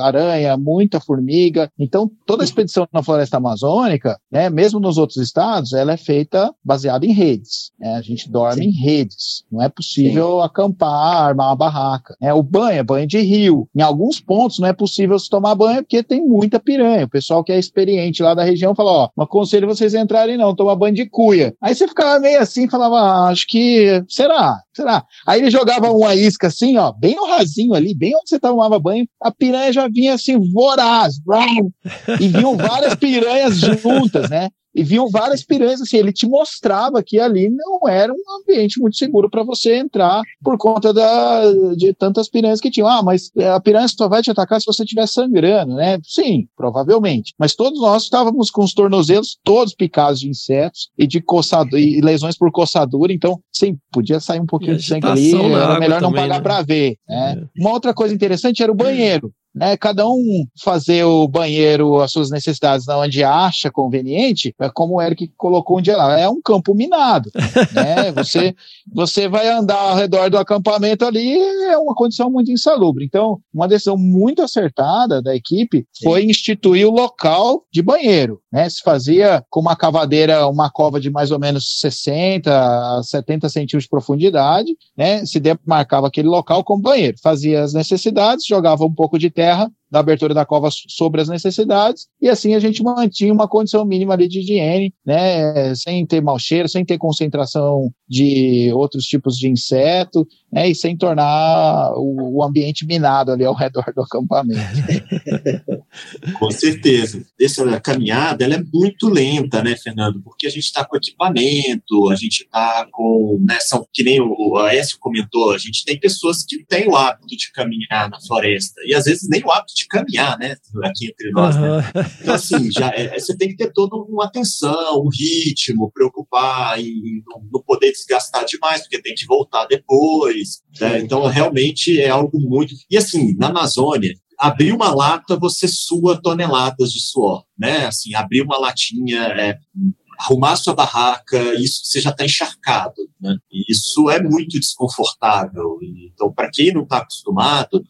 aranha, muita formiga. Então, toda a expedição na floresta amazônica, né, mesmo nos outros estados, ela é feita baseada em redes. Né? A gente dorme Sim. em redes. Não é possível Sim. acampar, armar uma barraca. É, o banho é banho de rio. Em alguns pontos não é possível se tomar banho porque tem muita piranha. O pessoal que é experiente lá da região falou: ó, não aconselho vocês entrarem, não, tomar banho de cuia. Aí você ficava meio assim, falava, ah, acho que. Será? Será? Aí ele jogava uma isca assim, ó, bem no rasinho ali, bem onde você tomava banho, a piranha já vinha assim, voraz, e vinham várias piranhas juntas, né? E viam várias piranhas assim, ele te mostrava que ali não era um ambiente muito seguro para você entrar por conta da, de tantas piranhas que tinham. Ah, mas a piranha só vai te atacar se você estiver sangrando, né? Sim, provavelmente. Mas todos nós estávamos com os tornozelos todos picados de insetos e de coçadura, e lesões por coçadura, então sim, podia sair um pouquinho de sangue ali, era melhor não pagar né? para ver. Né? É. Uma outra coisa interessante era o banheiro né, cada um fazer o banheiro, as suas necessidades onde acha conveniente, é como o Eric colocou um dia lá, é um campo minado. né? Você, você vai andar ao redor do acampamento ali, é uma condição muito insalubre. Então, uma decisão muito acertada da equipe foi Sim. instituir o local de banheiro. Né? Se fazia com uma cavadeira, uma cova de mais ou menos 60 a 70 centímetros de profundidade, né? se demarcava aquele local como banheiro. Fazia as necessidades, jogava um pouco de terra terra da abertura da cova sobre as necessidades, e assim a gente mantinha uma condição mínima de higiene, né, sem ter mau cheiro, sem ter concentração de outros tipos de inseto, né, e sem tornar o, o ambiente minado ali ao redor do acampamento. com certeza. Essa caminhada ela é muito lenta, né, Fernando? Porque a gente está com equipamento, a gente está com, né, são, que nem o, o Aécio comentou, a gente tem pessoas que têm o hábito de caminhar na floresta, e às vezes nem o hábito de de caminhar, né? Aqui entre nós, uhum. né? Então, assim, já é, você tem que ter toda uma atenção, um ritmo, preocupar em não, não poder desgastar demais, porque tem que voltar depois. Né? Então, realmente é algo muito. E assim, na Amazônia, abrir uma lata, você sua toneladas de suor, né? Assim, abrir uma latinha, é, arrumar sua barraca, isso você já está encharcado, né? E isso é muito desconfortável. Então, para quem não está acostumado,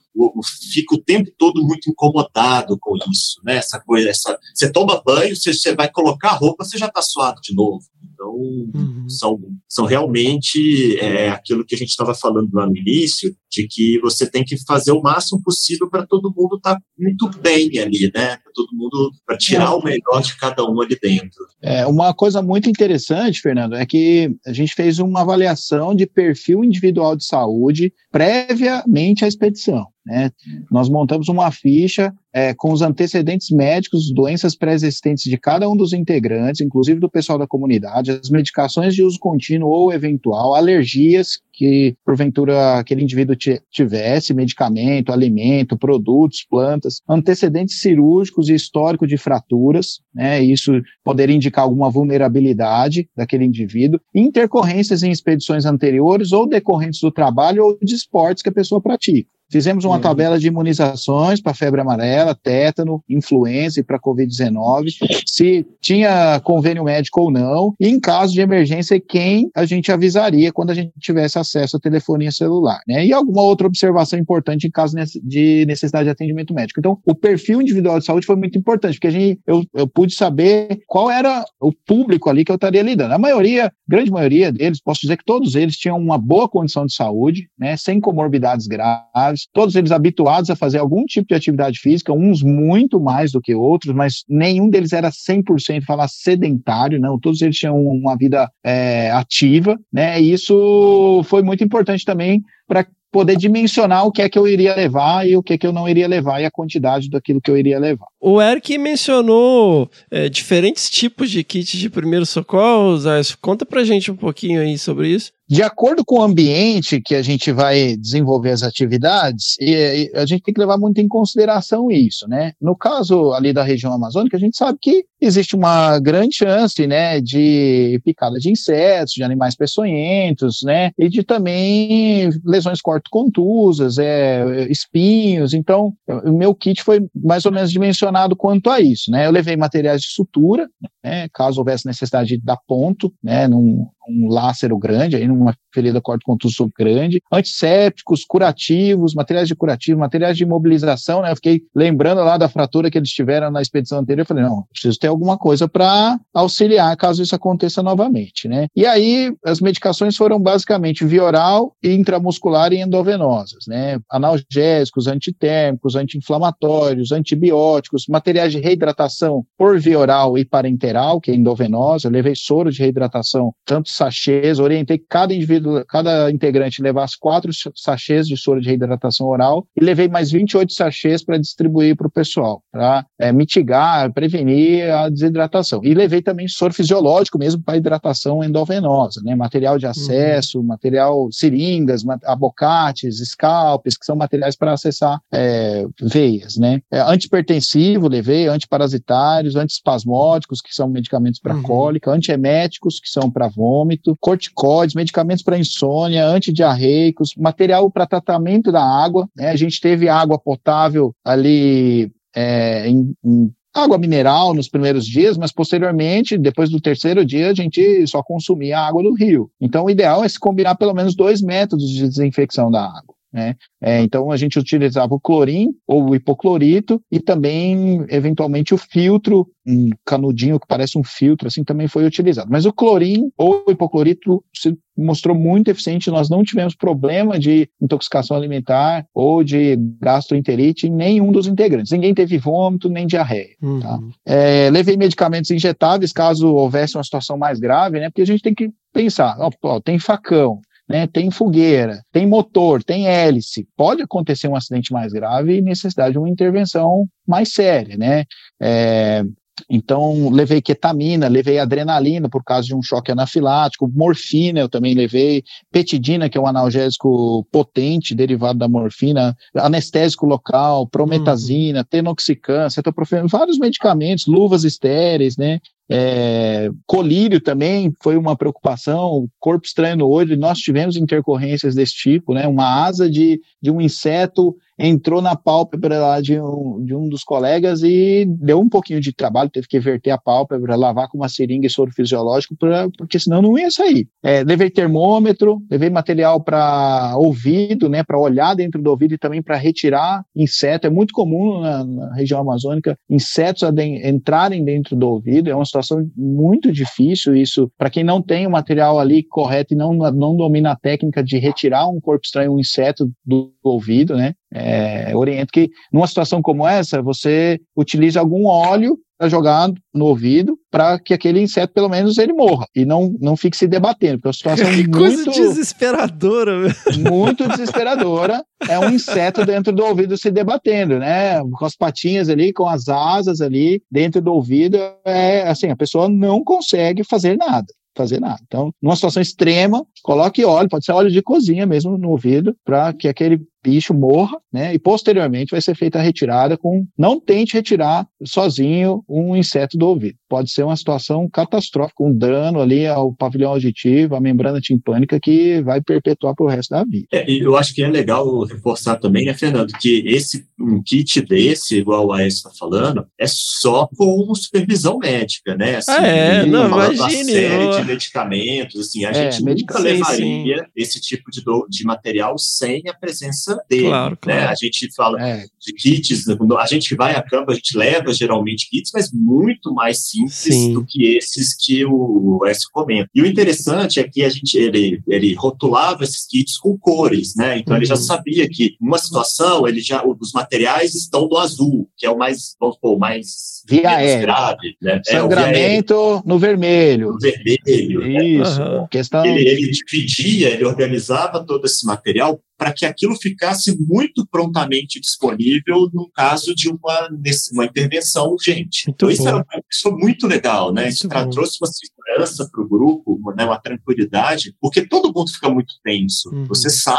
fica o tempo todo muito incomodado com isso, né? Essa coisa, essa, você toma banho, você, você vai colocar a roupa, você já está suado de novo. Então, uhum. são, são realmente é, aquilo que a gente estava falando lá no início, de que você tem que fazer o máximo possível para todo mundo estar tá muito bem ali, né? Para todo mundo, para tirar é. o melhor de cada um ali dentro. É, uma coisa muito interessante, Fernando, é que a gente fez uma avaliação de perfil individual de saúde previamente à expedição. Né? Nós montamos uma ficha é, com os antecedentes médicos, doenças pré-existentes de cada um dos integrantes, inclusive do pessoal da comunidade, as medicações de uso contínuo ou eventual, alergias que porventura aquele indivíduo tivesse, medicamento, alimento, produtos, plantas, antecedentes cirúrgicos e histórico de fraturas, né? Isso poderia indicar alguma vulnerabilidade daquele indivíduo, intercorrências em expedições anteriores ou decorrentes do trabalho ou de esportes que a pessoa pratica. Fizemos uma uhum. tabela de imunizações para febre amarela, tétano, influenza e para Covid-19, se tinha convênio médico ou não, e em caso de emergência, quem a gente avisaria quando a gente tivesse acesso à telefonia celular, né? E alguma outra observação importante em caso de necessidade de atendimento médico. Então, o perfil individual de saúde foi muito importante, porque a gente, eu, eu pude saber qual era o público ali que eu estaria lidando. A maioria, grande maioria deles, posso dizer que todos eles tinham uma boa condição de saúde, né? Sem comorbidades graves, todos eles habituados a fazer algum tipo de atividade física, uns muito mais do que outros, mas nenhum deles era 100% falar sedentário, não, todos eles tinham uma vida é, ativa, né, e isso foi muito importante também para poder dimensionar o que é que eu iria levar e o que é que eu não iria levar e a quantidade daquilo que eu iria levar. O Eric mencionou é, diferentes tipos de kits de primeiros socorros. Conta pra gente um pouquinho aí sobre isso. De acordo com o ambiente que a gente vai desenvolver as atividades, e, e a gente tem que levar muito em consideração isso, né? No caso ali da região amazônica, a gente sabe que existe uma grande chance, né, de picada de insetos, de animais peçonhentos, né, e de também lesões corto-contusas, é, espinhos. Então, o meu kit foi mais ou menos dimensionado quanto a isso, né? Eu levei materiais de sutura, né, caso houvesse necessidade de dar ponto, né, num um lácero grande, aí numa ferida corto-contuso grande, antissépticos, curativos, materiais de curativo, materiais de imobilização, né? Eu fiquei lembrando lá da fratura que eles tiveram na expedição anterior, eu falei, não, preciso ter alguma coisa para auxiliar caso isso aconteça novamente, né? E aí as medicações foram basicamente via oral, intramuscular e endovenosas, né? Analgésicos, antitérmicos, anti-inflamatórios, antibióticos, materiais de reidratação por via oral e parenteral, que é endovenosa, eu levei soro de reidratação, tanto sachês, orientei cada indivíduo, cada integrante levasse quatro sachês de soro de reidratação oral e levei mais 28 sachês para distribuir para o pessoal, para é, mitigar, prevenir a desidratação. E levei também soro fisiológico mesmo para hidratação endovenosa, né? Material de acesso, uhum. material seringas, abocates, scalpes, que são materiais para acessar é, veias, né? É, antipertensivo levei, antiparasitários, antiespasmódicos, que são medicamentos para uhum. cólica, antieméticos, que são para vômito, corticóides, medicamentos para insônia, antidiarreicos, material para tratamento da água. Né? A gente teve água potável ali é, em, em água mineral nos primeiros dias, mas posteriormente, depois do terceiro dia, a gente só consumia água do rio. Então, o ideal é se combinar pelo menos dois métodos de desinfecção da água. Né? É, então a gente utilizava o clorim ou o hipoclorito e também eventualmente o filtro, um canudinho que parece um filtro, assim também foi utilizado. Mas o clorim ou o hipoclorito se mostrou muito eficiente, nós não tivemos problema de intoxicação alimentar ou de gastroenterite em nenhum dos integrantes. Ninguém teve vômito nem diarreia. Uhum. Tá? É, levei medicamentos injetáveis caso houvesse uma situação mais grave, né? Porque a gente tem que pensar, ó, ó, tem facão, né, tem fogueira, tem motor, tem hélice, pode acontecer um acidente mais grave e necessidade de uma intervenção mais séria, né? É, então, levei ketamina, levei adrenalina por causa de um choque anafilático, morfina eu também levei, petidina, que é um analgésico potente, derivado da morfina, anestésico local, prometazina, uhum. tenoxicam, cetoprofeno, vários medicamentos, luvas estéreis, né? É, colírio também foi uma preocupação, corpo estranho no olho, nós tivemos intercorrências desse tipo, né? Uma asa de, de um inseto entrou na pálpebra lá de um, de um dos colegas e deu um pouquinho de trabalho, teve que verter a pálpebra, lavar com uma seringa e soro fisiológico, pra, porque senão não ia sair. É, levei termômetro, levei material para ouvido, né, para olhar dentro do ouvido e também para retirar inseto. É muito comum na, na região amazônica insetos entrarem dentro do ouvido, é uma situação muito difícil isso, para quem não tem o material ali correto e não, não domina a técnica de retirar um corpo estranho, um inseto do ouvido, né? É, oriento que numa situação como essa, você utilize algum óleo para jogar no ouvido para que aquele inseto pelo menos ele morra e não, não fique se debatendo, porque é uma situação que muito coisa desesperadora, muito desesperadora. É um inseto dentro do ouvido se debatendo, né? Com as patinhas ali, com as asas ali dentro do ouvido, é assim, a pessoa não consegue fazer nada fazer nada. Então, numa situação extrema, coloque óleo, pode ser óleo de cozinha mesmo no ouvido, para que aquele bicho morra, né? E posteriormente vai ser feita a retirada com. Não tente retirar sozinho um inseto do ouvido. Pode ser uma situação catastrófica, um dano ali ao pavilhão auditivo, à membrana timpânica, que vai perpetuar para o resto da vida. É, eu acho que é legal reforçar também, né, Fernando, que esse um kit desse, igual o Aécio está falando, é só com supervisão médica, né? Assim, ah, é, não, imagine. série de medicamentos, assim, a é, gente nunca sim, levaria sim. esse tipo de, do, de material sem a presença segurança dele. Claro, né? claro. A gente fala É, de kits, né? Quando a gente vai a campo, a gente leva geralmente kits, mas muito mais simples Sim. do que esses que o S comenta. E o interessante é que a gente ele, ele rotulava esses kits com cores, né? Então ele já Uhum. sabia que numa situação ele já os materiais estão do azul, que é o mais, vamos supor, mais Via grave, né? É, sangramento no vermelho. o vermelho, né? Isso. Aham. Questão. ele, ele dividia, ele organizava todo esse material para que aquilo ficasse muito prontamente disponível no caso de uma, uma intervenção urgente. Muito então, isso, era, isso foi muito legal, né? Muito isso bom. trouxe uma segurança para o grupo, uma, né, uma tranquilidade, porque todo mundo fica muito tenso. Uhum. Você sabe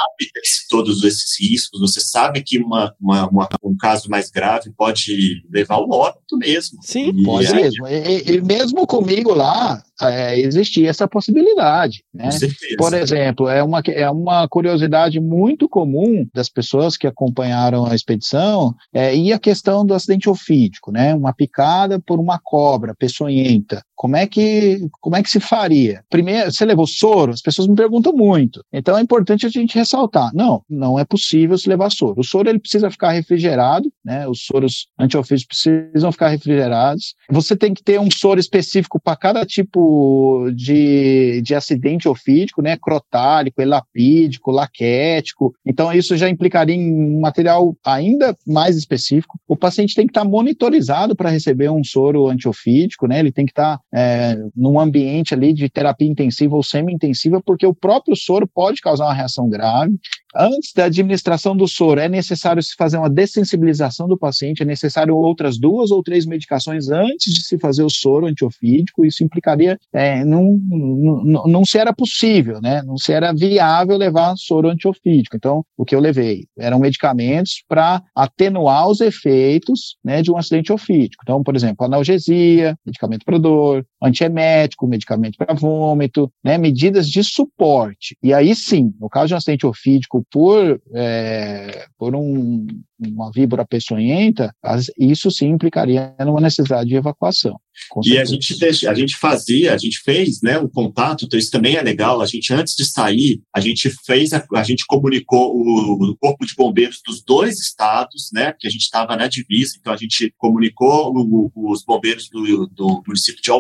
todos esses riscos, você sabe que uma, uma- uma- um caso mais grave pode levar ao óbito mesmo. Sim. E Pode aí, mesmo. E, e- e mesmo comigo lá, é, existia essa possibilidade. Né? Com certeza. Por exemplo, é uma, é uma curiosidade muito comum das pessoas que acompanharam a expedição é, e a questão do acidente ofídico, né? Uma picada por uma cobra peçonhenta. Como é que como é que se faria? Primeiro, você levou soro? As pessoas me perguntam muito. Então é importante a gente ressaltar. Não, não é possível se levar soro. O soro ele precisa ficar refrigerado, né? Os soros antiofídicos precisam ficar refrigerados. Você tem que ter um soro específico para cada tipo de, de acidente ofídico, né? Crotálico, elapídico, laquético. Então, isso já implicaria em um material ainda mais específico. O paciente tem que estar monitorizado para receber um soro antiofídico, né? Ele tem que estar é, num ambiente ali de terapia intensiva ou semi-intensiva, porque o próprio soro pode causar uma reação grave. Antes da administração do soro, é necessário se fazer uma dessensibilização do paciente, é necessário outras duas ou três medicações antes de se fazer o soro antiofídico. Isso implicaria, é, não, não, não se era possível, né? Não se era viável levar soro antiofídico. Então, o que eu levei eram medicamentos para atenuar os efeitos né, de um acidente ofídico. Então, por exemplo, analgesia, medicamento para dor, antiemético, medicamento para vômito, né, medidas de suporte. E aí sim, no caso de um acidente ofídico por, é, por um, uma víbora peçonhenta, isso sim implicaria numa necessidade de evacuação. E a gente, deixa- a gente fazia, a gente fez, né, um contato, então isso também é legal. A gente, antes de sair, a gente fez, a, a gente comunicou o, o corpo de bombeiros dos dois estados, né, que a gente estava na divisa, então a gente comunicou o- os bombeiros do, do município de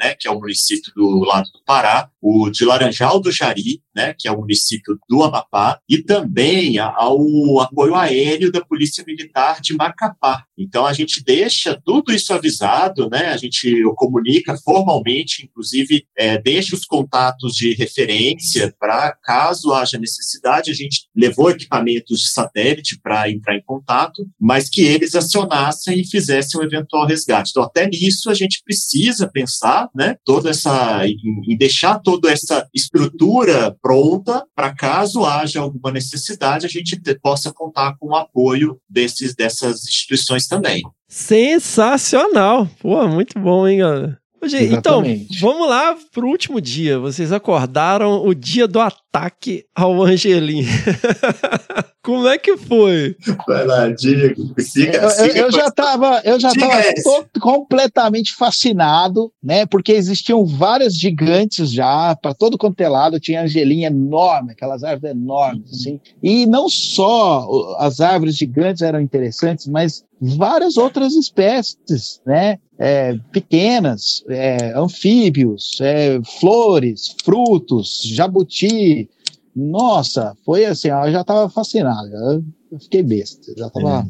Né, que é o município do lado do Pará, o de Laranjal do Jari, né, que é o município do Amapá, e também ao apoio aéreo da Polícia Militar de Macapá. Então a gente deixa tudo isso avisado, né? A gente comunica formalmente, inclusive é, deixa os contatos de referência para caso haja necessidade. A gente levou equipamentos de satélite para entrar em contato, mas que eles acionassem e fizessem um eventual resgate. Então até nisso a gente precisa pensar, né? Toda essa em deixar toda essa estrutura pronta para caso haja alguma necessidade a gente te- possa contar com o apoio desses dessas instituições também. Sensacional! Pô, muito bom, hein, galera? Então, Exatamente. vamos lá pro último dia. Vocês acordaram o dia do ataque ao Angelim. Como é que foi? Vai lá, Diego. Siga, eu- siga eu já estava eu já Diga tava esse. to- completamente fascinado, né? Porque existiam várias gigantes já para todo quanto é lado, tinha angelinha enorme, aquelas árvores enormes assim. E não só as árvores gigantes eram interessantes, mas várias outras espécies, né? É, pequenas, é, anfíbios, é, flores, frutos, jabuti. Nossa, foi assim, eu já estava fascinado. Eu fiquei besta, já estava.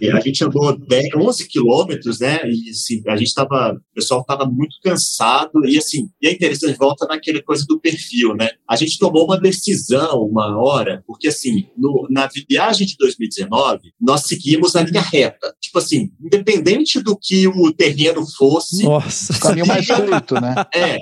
E a gente andou 10, 11 quilômetros, né? E assim, a gente estava, o pessoal estava muito cansado e assim, e é interessante, volta naquela coisa do perfil, né? A gente tomou uma decisão uma hora, porque assim, no, na viagem de 2019, nós seguimos a linha reta. Tipo assim, independente do que o terreno fosse, Nossa. O caminho mais curto, né? é,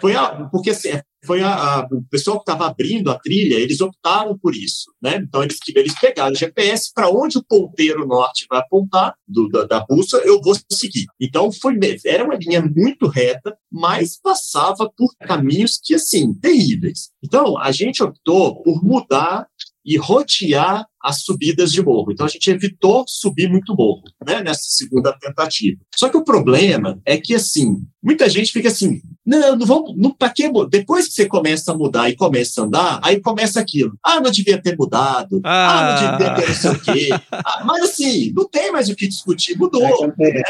foi a, porque assim, foi a, a- o pessoal que estava abrindo a trilha, eles optaram por isso, né? Então eles, eles pegaram o GPS para onde o ponteiro norte vai apontar do, da, da bússola, eu vou seguir. Então foi era uma linha muito reta, mas passava por caminhos que assim terríveis. Então a gente optou por mudar e rotear as subidas de morro. Então a gente evitou subir muito morro, né, nessa segunda tentativa. Só que o problema é que assim, muita gente fica assim, não, não vamos, não, para que depois que você começa a mudar e começa a andar, aí começa aquilo. Ah, não devia ter mudado. Ah, ah não devia ter não sei o quê. Ah, mas assim, não tem mais o que discutir, mudou. É né?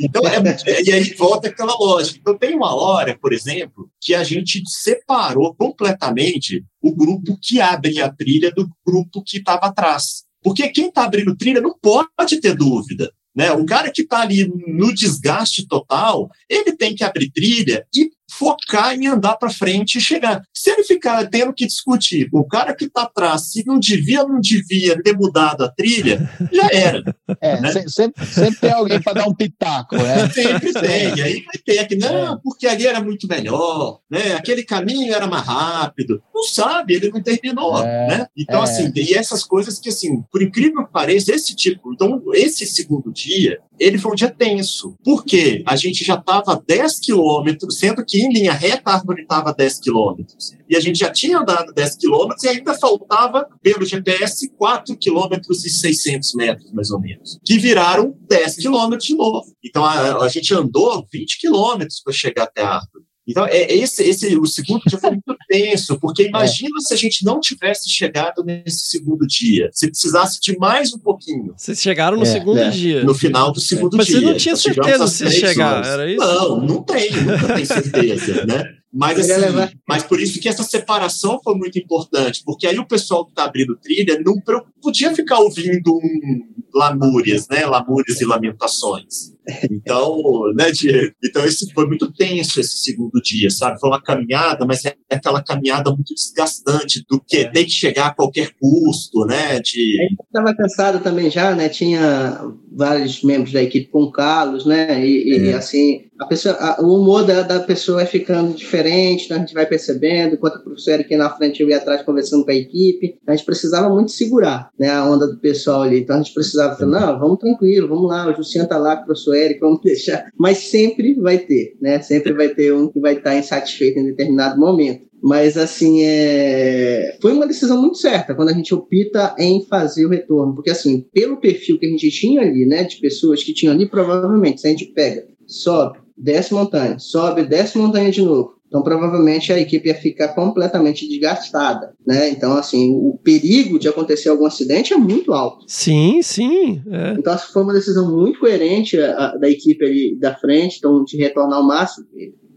Então, é, e aí volta aquela lógica. Então tem uma hora, por exemplo, que a gente separou completamente o grupo que abre a trilha do grupo que estava atrás. Porque quem está abrindo trilha não pode ter dúvida. Né? O cara que está ali no desgaste total, ele tem que abrir trilha e focar em andar para frente e chegar. Se ele ficar tendo que discutir o cara que está atrás, se não devia ou não devia ter mudado a trilha, já era. É, né? sempre, sempre, tem alguém para dar um pitaco, né? Sempre tem. E aí vai ter aqui, não, porque ali era muito melhor, né? Aquele caminho era mais rápido. Não sabe, ele não terminou, é, né? Então, é. assim, e essas coisas que, assim, por incrível que pareça, esse tipo, então, esse segundo dia, ele foi um dia tenso. Por quê? A gente já estava a 10 quilômetros, sendo que em linha reta a árvore estava a 10 quilômetros. E a gente já tinha andado 10 quilômetros e ainda faltava, pelo GPS, 4 quilômetros e 600 metros, mais ou menos. Que viraram 10 quilômetros de novo. Então a, a gente andou 20 quilômetros para chegar até a árvore. Então, é, esse, esse, o segundo dia foi muito tenso, porque imagina é. se a gente não tivesse chegado nesse segundo dia, se precisasse de mais um pouquinho. Vocês chegaram no é, segundo é. dia. No final do segundo Mas dia. Mas você não tinha certeza se chegar, horas. era isso? Não, não tem, nunca tem certeza, né? Mas, assim, mas por isso que essa separação foi muito importante, porque aí o pessoal que está abrindo trilha não podia ficar ouvindo um lamúrias, né? Lamúrias e lamentações. Então, né, Diego? Então, esse foi muito tenso esse segundo dia, sabe? Foi uma caminhada, mas é aquela caminhada muito desgastante do que tem que chegar a qualquer custo, né? De... Estava cansado também já, né? Tinha vários membros da equipe com Carlos, né? E, é. e assim, a pessoa, a, o humor da, da pessoa vai ficando diferente, então a gente vai percebendo, enquanto o professor aqui na frente eu ia atrás conversando com a equipe, a gente precisava muito segurar, né? A onda do pessoal ali. Então a gente precisava falar, não, vamos tranquilo, vamos lá, o Jussian tá lá com o professor Eric, vamos deixar. Mas sempre vai ter, né? Sempre vai ter um que vai estar insatisfeito em determinado momento. Mas, assim, é... foi uma decisão muito certa quando a gente opta em fazer o retorno. Porque, assim, pelo perfil que a gente tinha ali, né, de pessoas que tinham ali, provavelmente, se a gente pega, sobe, desce montanha, sobe, desce montanha de novo. Então, provavelmente, a equipe ia ficar completamente desgastada, né? Então, assim, o perigo de acontecer algum acidente é muito alto. Sim, sim. É. Então, foi uma decisão muito coerente a, a, da equipe ali da frente, então, de retornar ao máximo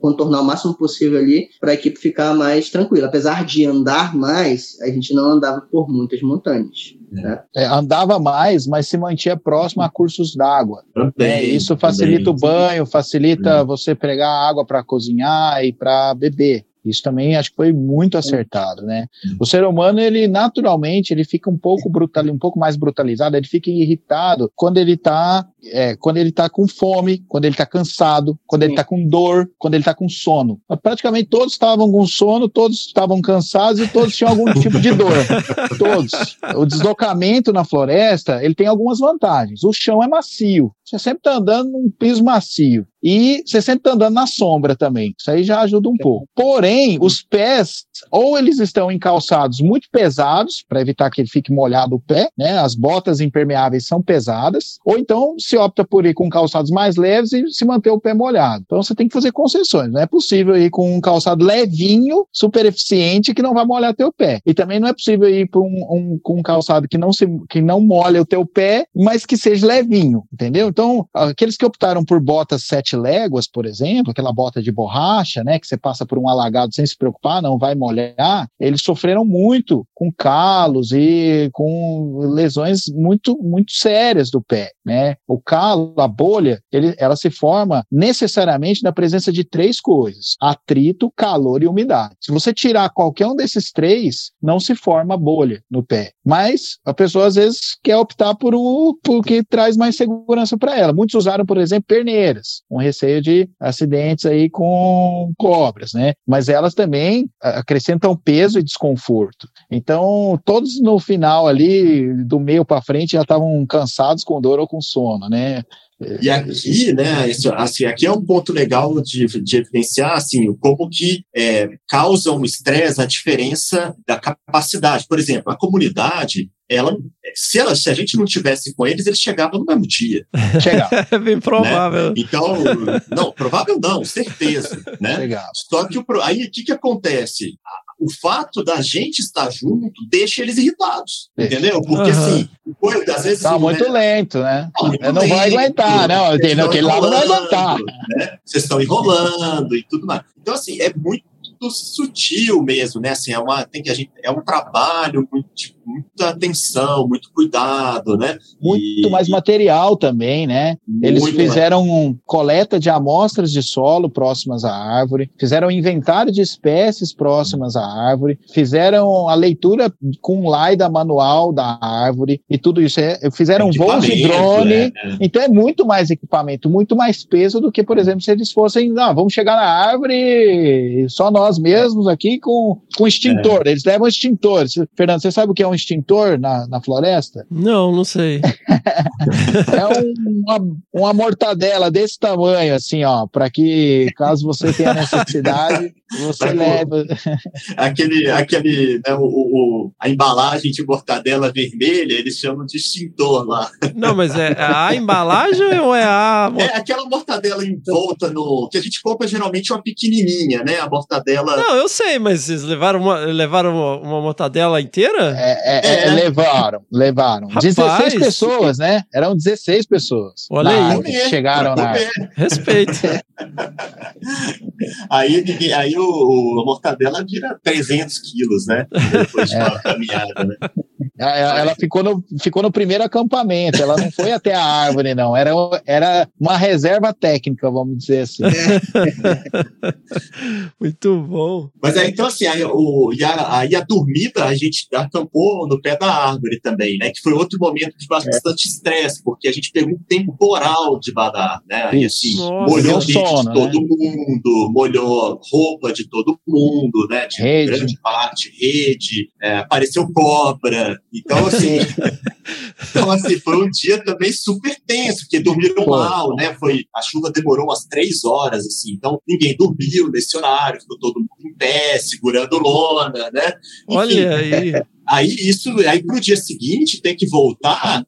contornar o máximo possível ali para a equipe ficar mais tranquila. Apesar de andar mais, a gente não andava por muitas montanhas. Né? É, andava mais, mas se mantinha próximo a cursos d'água. É, isso facilita também. o banho, facilita você pegar água para cozinhar e para beber. Isso também acho que foi muito acertado, né? O ser humano, ele naturalmente, ele fica um pouco brutal, um pouco mais brutalizado, ele fica irritado quando ele tá, é, quando ele tá com fome, quando ele tá cansado, quando ele tá com dor, quando ele tá com sono. Praticamente todos estavam com sono, todos estavam cansados e todos tinham algum tipo de dor. Todos. O deslocamento na floresta, ele tem algumas vantagens. O chão é macio. Você sempre está andando num piso macio. E você sempre está andando na sombra também. Isso aí já ajuda um pouco. Porém, os pés, ou eles estão em calçados muito pesados, para evitar que ele fique molhado o pé, né? As botas impermeáveis são pesadas. Ou então se opta por ir com calçados mais leves e se manter o pé molhado. Então você tem que fazer concessões. Não é possível ir com um calçado levinho, super eficiente, que não vai molhar teu pé. E também não é possível ir com um, um, com um calçado que não, se, que não molha o teu pé, mas que seja levinho, entendeu? Então, aqueles que optaram por botas sete léguas, por exemplo, aquela bota de borracha, né, que você passa por um alagado sem se preocupar, não vai molhar, eles sofreram muito com calos e com lesões muito, muito sérias do pé, né? O calo, a bolha, ele, ela se forma necessariamente na presença de três coisas: atrito, calor e umidade. Se você tirar qualquer um desses três, não se forma bolha no pé. Mas a pessoa às vezes quer optar por o que traz mais segurança para ela. Muitos usaram, por exemplo, perneiras, com receio de acidentes aí com cobras, né? Mas elas também acrescentam peso e desconforto. Então, todos no final ali, do meio para frente, já estavam cansados com dor ou com sono, né? E aqui, né, isso, assim, aqui é um ponto legal de, de evidenciar, assim, como que é, causa um estresse a diferença da capacidade. Por exemplo, a comunidade, ela, se, ela, se a gente não tivesse com eles, eles chegavam no mesmo dia. Chegava. É bem provável. Né? Então, não, provável não, certeza, né? Chegava. Só que o, aí o que, que acontece? O fato da gente estar junto deixa eles irritados, Deixa. entendeu? Porque Aham. assim, coisa, às vezes. Tá assim, muito né? lento, né? Tá muito não vai aguentar, não. estão Aquele lá não vai aguentar. né? Vocês estão enrolando e tudo mais. Então, assim, é muito sutil mesmo, né? Assim, é, uma, tem que, a gente, é um trabalho muito, de muita atenção, muito cuidado, né? Muito E- mais material também, né? Eles fizeram coleta de amostras de solo próximas à árvore, fizeram inventário de espécies próximas à árvore, fizeram a leitura com LiDAR manual da árvore e tudo isso. É, fizeram voos de drone. é, é. Então é muito mais equipamento, muito mais peso do que, por exemplo, se eles fossem, não, vamos chegar na árvore só nós mesmos aqui com, com extintor. É. Eles levam extintor. Fernando, você sabe o que é um extintor na, na floresta? Não, não sei. É um- uma, uma mortadela desse tamanho, assim, ó, para que caso você tenha necessidade, você leva. aquele, aquele, né, o, o- a embalagem de mortadela vermelha, eles chamam de extintor lá. Não, mas é a embalagem ou é a. É aquela mortadela envolta no. que a gente compra geralmente uma pequenininha, né? A mortadela. Não, eu sei, mas vocês levaram uma, levaram uma, uma mortadela inteira? É, é, é, É. levaram, levaram. Rapaz. 16 pessoas, né? Eram 16 pessoas. Olha na aí. árvore que chegaram comer. árvore. Respeito. Aí, aí o, o- a mortadela vira 300 quilos, né? Depois de uma caminhada, né? Ela, ela ficou, no, ficou no primeiro acampamento, ela não foi até a árvore, não. Era, era uma reserva técnica, vamos dizer assim. Muito bom. Mas aí, então, assim, aí, o, e a, aí a dormida a gente acampou no pé da árvore também, né? Que foi outro momento de bastante estresse, porque a gente pegou um temporal de badar, né? Aí, Isso. assim, Nossa. molhou sono, de todo mundo, molhou roupa de todo mundo, né? De Rede. grande parte, rede, é, apareceu cobra. Então, assim, então, assim, foi um dia também super tenso, porque dormiram Foi. mal, né? Foi, a chuva demorou umas três horas, assim, então ninguém dormiu nesse horário, ficou todo mundo em pé, segurando lona, né? Enfim, Olha aí. Aí isso, aí pro dia seguinte tem que voltar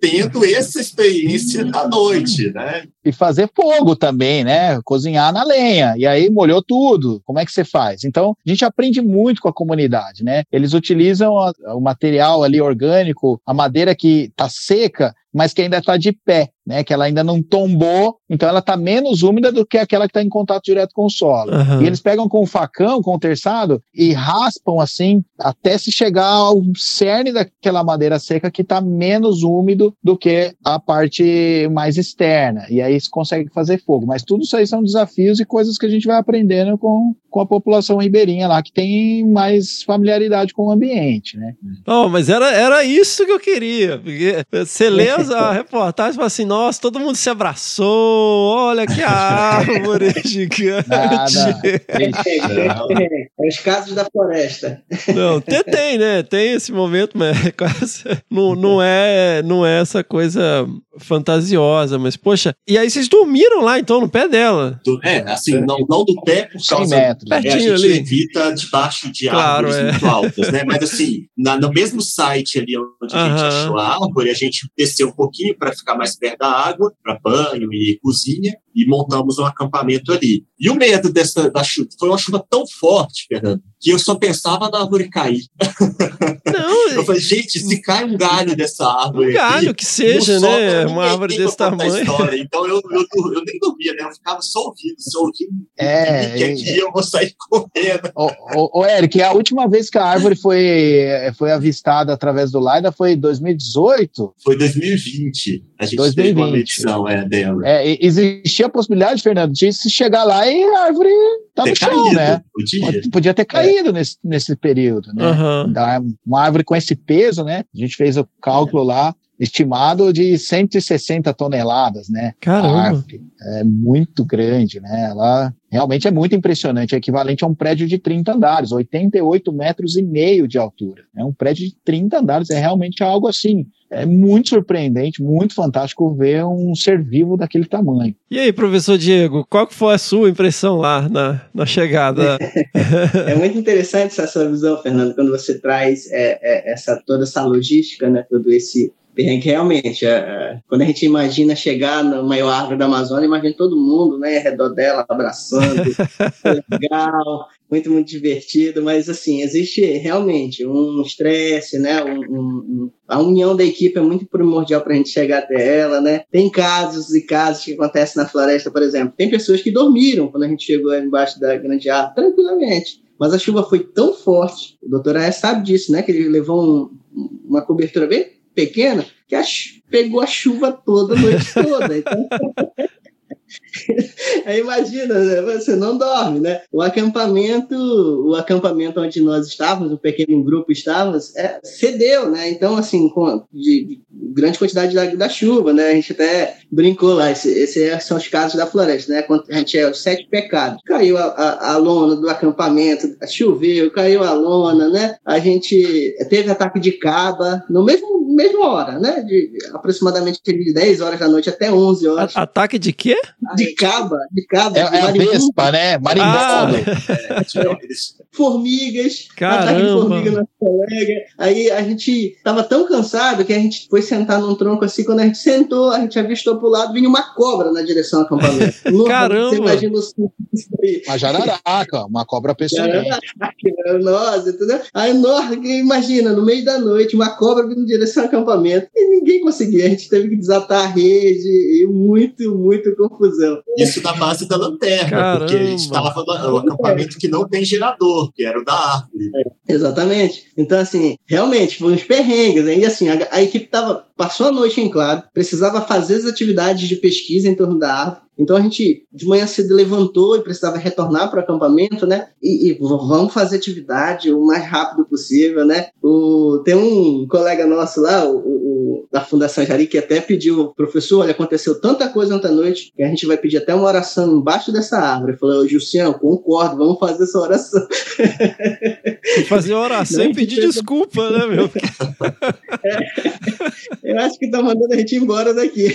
tendo essa experiência da noite, né? E fazer fogo também, né? Cozinhar na lenha. E aí molhou tudo. Como é que você faz? Então, a gente aprende muito com a comunidade, né? Eles utilizam o material ali orgânico, a madeira que tá seca, mas que ainda está de pé, né? Que ela ainda não tombou, então ela está menos úmida do que aquela que está em contato direto com o solo. Aham. E eles pegam com o facão, com o terçado, e raspam assim, até se chegar ao cerne daquela madeira seca que está menos úmido do que a parte mais externa. E aí se consegue fazer fogo. Mas tudo isso aí são desafios e coisas que a gente vai aprendendo com, com a população ribeirinha lá, que tem mais familiaridade com o ambiente, né? Oh, mas era, era isso que eu queria. Porque você lê a reportagem e fala assim: nossa, todo mundo se abraçou, olha que árvore gigante. Nada. É os casos da floresta. Não, tem, tem, né? Tem esse momento, mas é quase- não, não, é, não é essa coisa fantasiosa, mas poxa, e aí vocês dormiram lá então no pé dela? Do- É, assim, não, não do pé por 100 causa metros. É, a gente ali. evita debaixo de Claro, árvores é. muito altas, né? Mas assim, na- no mesmo site ali onde a gente Aham. achou a árvore, a gente desceu um pouquinho para ficar mais perto da água, para banho e cozinha, e montamos um acampamento ali. E o medo dessa da chuva foi uma chuva tão forte, Fernando, que eu só pensava na árvore cair. Não, Eu falei, gente, se cai um galho dessa árvore. um galho aqui, que seja, né? Uma árvore desse tamanho. história. Então eu, eu, dur- eu nem dormia, né? Eu ficava só ouvindo, só ouvindo. É, que aqui eu vou sair correndo. Ô, ô, ô, Eric, a última vez que a árvore foi, foi avistada através do LiDAR foi em 2018? Foi 2020. A gente teve 2020. uma medição é, dela. É, existia a possibilidade, Fernando, de se chegar lá e a árvore tá Ter no chão, caído né? o dia. Pode- Podia ter caído nesse, nesse período, né? Da- Uma árvore com esse peso, né? A gente fez o cálculo lá, estimado de 160 toneladas, né? Caramba. É muito grande, né? Ela realmente é muito impressionante, é equivalente a um prédio de 30 andares, 88 metros e meio de altura. É um prédio de 30 andares, é realmente algo assim. É muito surpreendente, muito fantástico ver um ser vivo daquele tamanho. E aí, professor Diego, qual que foi a sua impressão lá na, na chegada? É muito interessante essa sua visão, Fernando, quando você traz é, é, essa, toda essa logística, né, todo esse perrengue. Realmente, é, é, quando a gente imagina chegar na maior árvore da Amazônia, imagina todo mundo né, ao redor dela, abraçando, legal, muito, muito divertido, mas assim, existe realmente um estresse, né? Um, um, a união da equipe é muito primordial para a gente chegar até ela, né? Tem casos e casos que acontecem na floresta, por exemplo. Tem pessoas que dormiram quando a gente chegou embaixo da grande árvore, tranquilamente. Mas a chuva foi tão forte, o doutor Aé sabe disso, né? Que ele levou um, uma cobertura bem pequena que a, pegou a chuva toda a noite toda. Então, Imagina, né? você não dorme, né? O acampamento, o acampamento onde nós estávamos, o pequeno grupo estávamos, é, cedeu, né? Então, assim, com de, de grande quantidade da, da, chuva, né? A gente até brincou lá, esses esse são os casos da floresta, né? Quando a gente é os sete pecados. Caiu a, a, a lona do acampamento, choveu, caiu a lona, né? A gente teve ataque de caba no mesmo mesma hora, né? De aproximadamente de 10 horas da noite até 11 horas. Ataque de quê? De caba, de caba. É, de é a vespa, né? Marimbondo. Ah. Formigas, Caramba. ataque de formiga na colega. Aí a gente tava tão cansado que a gente foi sentar num tronco assim, quando a gente sentou, a gente avistou pro lado, vinha uma cobra na direção do acampamento. Caramba. Você imagina o susto disso aí. Uma jararaca, uma cobra peçonhenta. Nossa, entendeu? Aí, nossa, imagina, no meio da noite, uma cobra vindo em direção ao acampamento e ninguém conseguia. A gente teve que desatar a rede e muito, muito confusão. Isso na base da lanterna, Caramba. porque a gente estava no acampamento que não tem gerador, que era o da árvore. Exatamente. Então, assim, realmente, foi uns perrengues. né? E assim, a, a equipe tava, passou a noite em claro, precisava fazer as atividades de pesquisa em torno da árvore. Então a gente de manhã cedo levantou e precisava retornar para o acampamento, né? E, e vamos fazer atividade o mais rápido possível, né? O, tem um colega nosso lá, o, o- da Fundação Jari, que até pediu, professor, olha, aconteceu tanta coisa ontem à noite que a gente vai pedir até uma oração embaixo dessa árvore. Ele falou, Jussiano, concordo, vamos fazer essa oração. Fazer oração Não, e pedir desculpa, né, meu? Eu acho que tá mandando a gente embora daqui.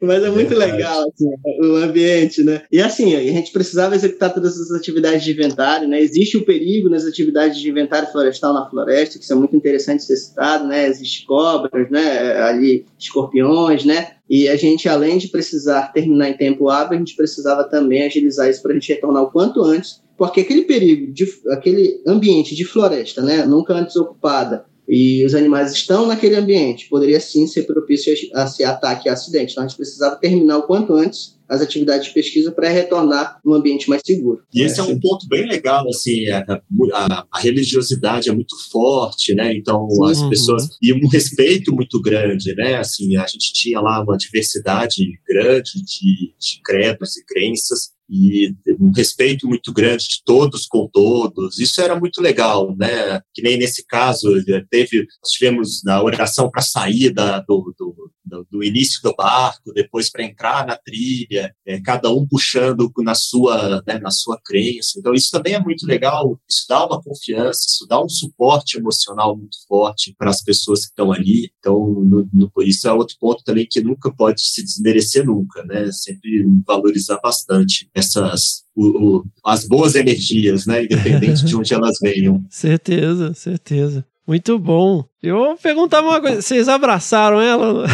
Mas é muito Verdade. legal assim, o ambiente, né? E assim, a gente precisava executar todas as atividades de inventário, né? Existe o perigo nas atividades de inventário florestal na floresta, que é muito interessante ser citado, né? Existem cobras, né? Ali, escorpiões, né? E a gente, além de precisar terminar em tempo hábil, a gente precisava também agilizar isso para a gente retornar o quanto antes, porque aquele perigo, de, aquele ambiente de floresta, né? Nunca antes ocupada, e os animais estão naquele ambiente, poderia sim ser propício a, a ser ataque e acidente. Então a gente precisava terminar o quanto antes as atividades de pesquisa para retornar num ambiente mais seguro. E esse é um ponto bem legal, assim, a, a- a religiosidade é muito forte, né? Então Sim. as pessoas e um respeito muito grande, né? Assim, a gente tinha lá uma diversidade grande de, de credos e crenças e um respeito muito grande de todos com todos. Isso era muito legal, né? Que nem nesse caso teve, tivemos na oração para sair da, do, do, do, do início do barco, depois para entrar na trilha, eh, cada um puxando na sua, né, na sua crença. Então isso também é muito legal. Isso dá uma confiança, isso dá um suporte emocional muito forte para as pessoas que estão ali. Então no, no, isso é outro ponto também que nunca pode se desmerecer nunca, né? Sempre valorizar bastante essas o, o, as boas energias, né? Independente de onde elas venham. Certeza, certeza. Muito bom. Eu vou perguntar uma coisa. Vocês abraçaram ela?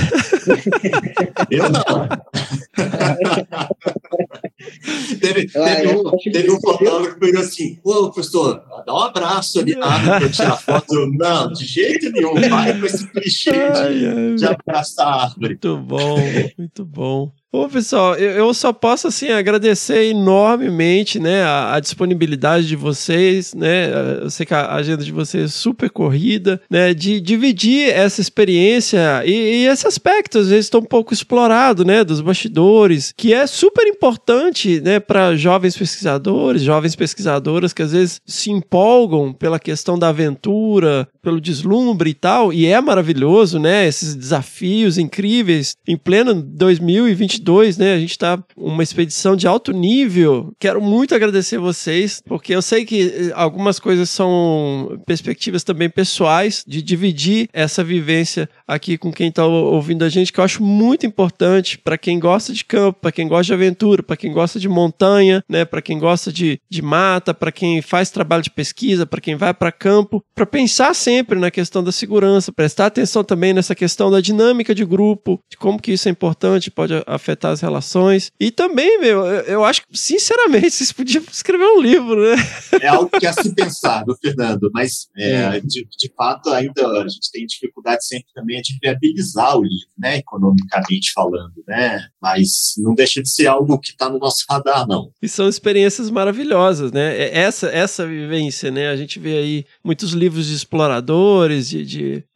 Eu não. teve, Ah, teve, um, teve um fotógrafo que pegou assim: Ô, professor, dá um abraço ali na árvore pra tirar foto. Eu, não, de jeito nenhum, vai com esse clichê de, de abraçar a árvore. Muito bom, muito bom. Bom, pessoal, eu, só posso assim agradecer enormemente, né, a, a, disponibilidade de vocês, né? Eu sei que a agenda de vocês é super corrida, né, de dividir essa experiência e, e esse aspecto às vezes estão um pouco explorado, né, dos bastidores, que é super importante, né, para jovens pesquisadores, jovens pesquisadoras que às vezes se empolgam pela questão da aventura, pelo deslumbre e tal, e é maravilhoso, né, esses desafios incríveis em pleno 2022 2022, né? A gente tá uma expedição de alto nível. Quero muito agradecer vocês, porque eu sei que eh, algumas coisas são perspectivas também pessoais de dividir essa vivência aqui com quem está ouvindo a gente, que eu acho muito importante para quem gosta de campo, para quem gosta de aventura, para quem gosta de montanha, né? Para quem gosta de, de mata, para quem faz trabalho de pesquisa, para quem vai para campo, para pensar sempre na questão da segurança, prestar atenção também nessa questão da dinâmica de grupo, de como que isso é importante, pode afetar afetar as relações. E também, meu, eu acho que, sinceramente, vocês podiam escrever um livro, né? É algo que é se pensar, do Fernando, mas é, de, de fato ainda a gente tem dificuldade sempre também de viabilizar o livro, né, economicamente falando, né? Mas não deixa de ser algo que está no nosso radar, não. E são experiências maravilhosas, né? É, essa, essa vivência, né? A gente vê aí muitos livros de exploradores, de, de é,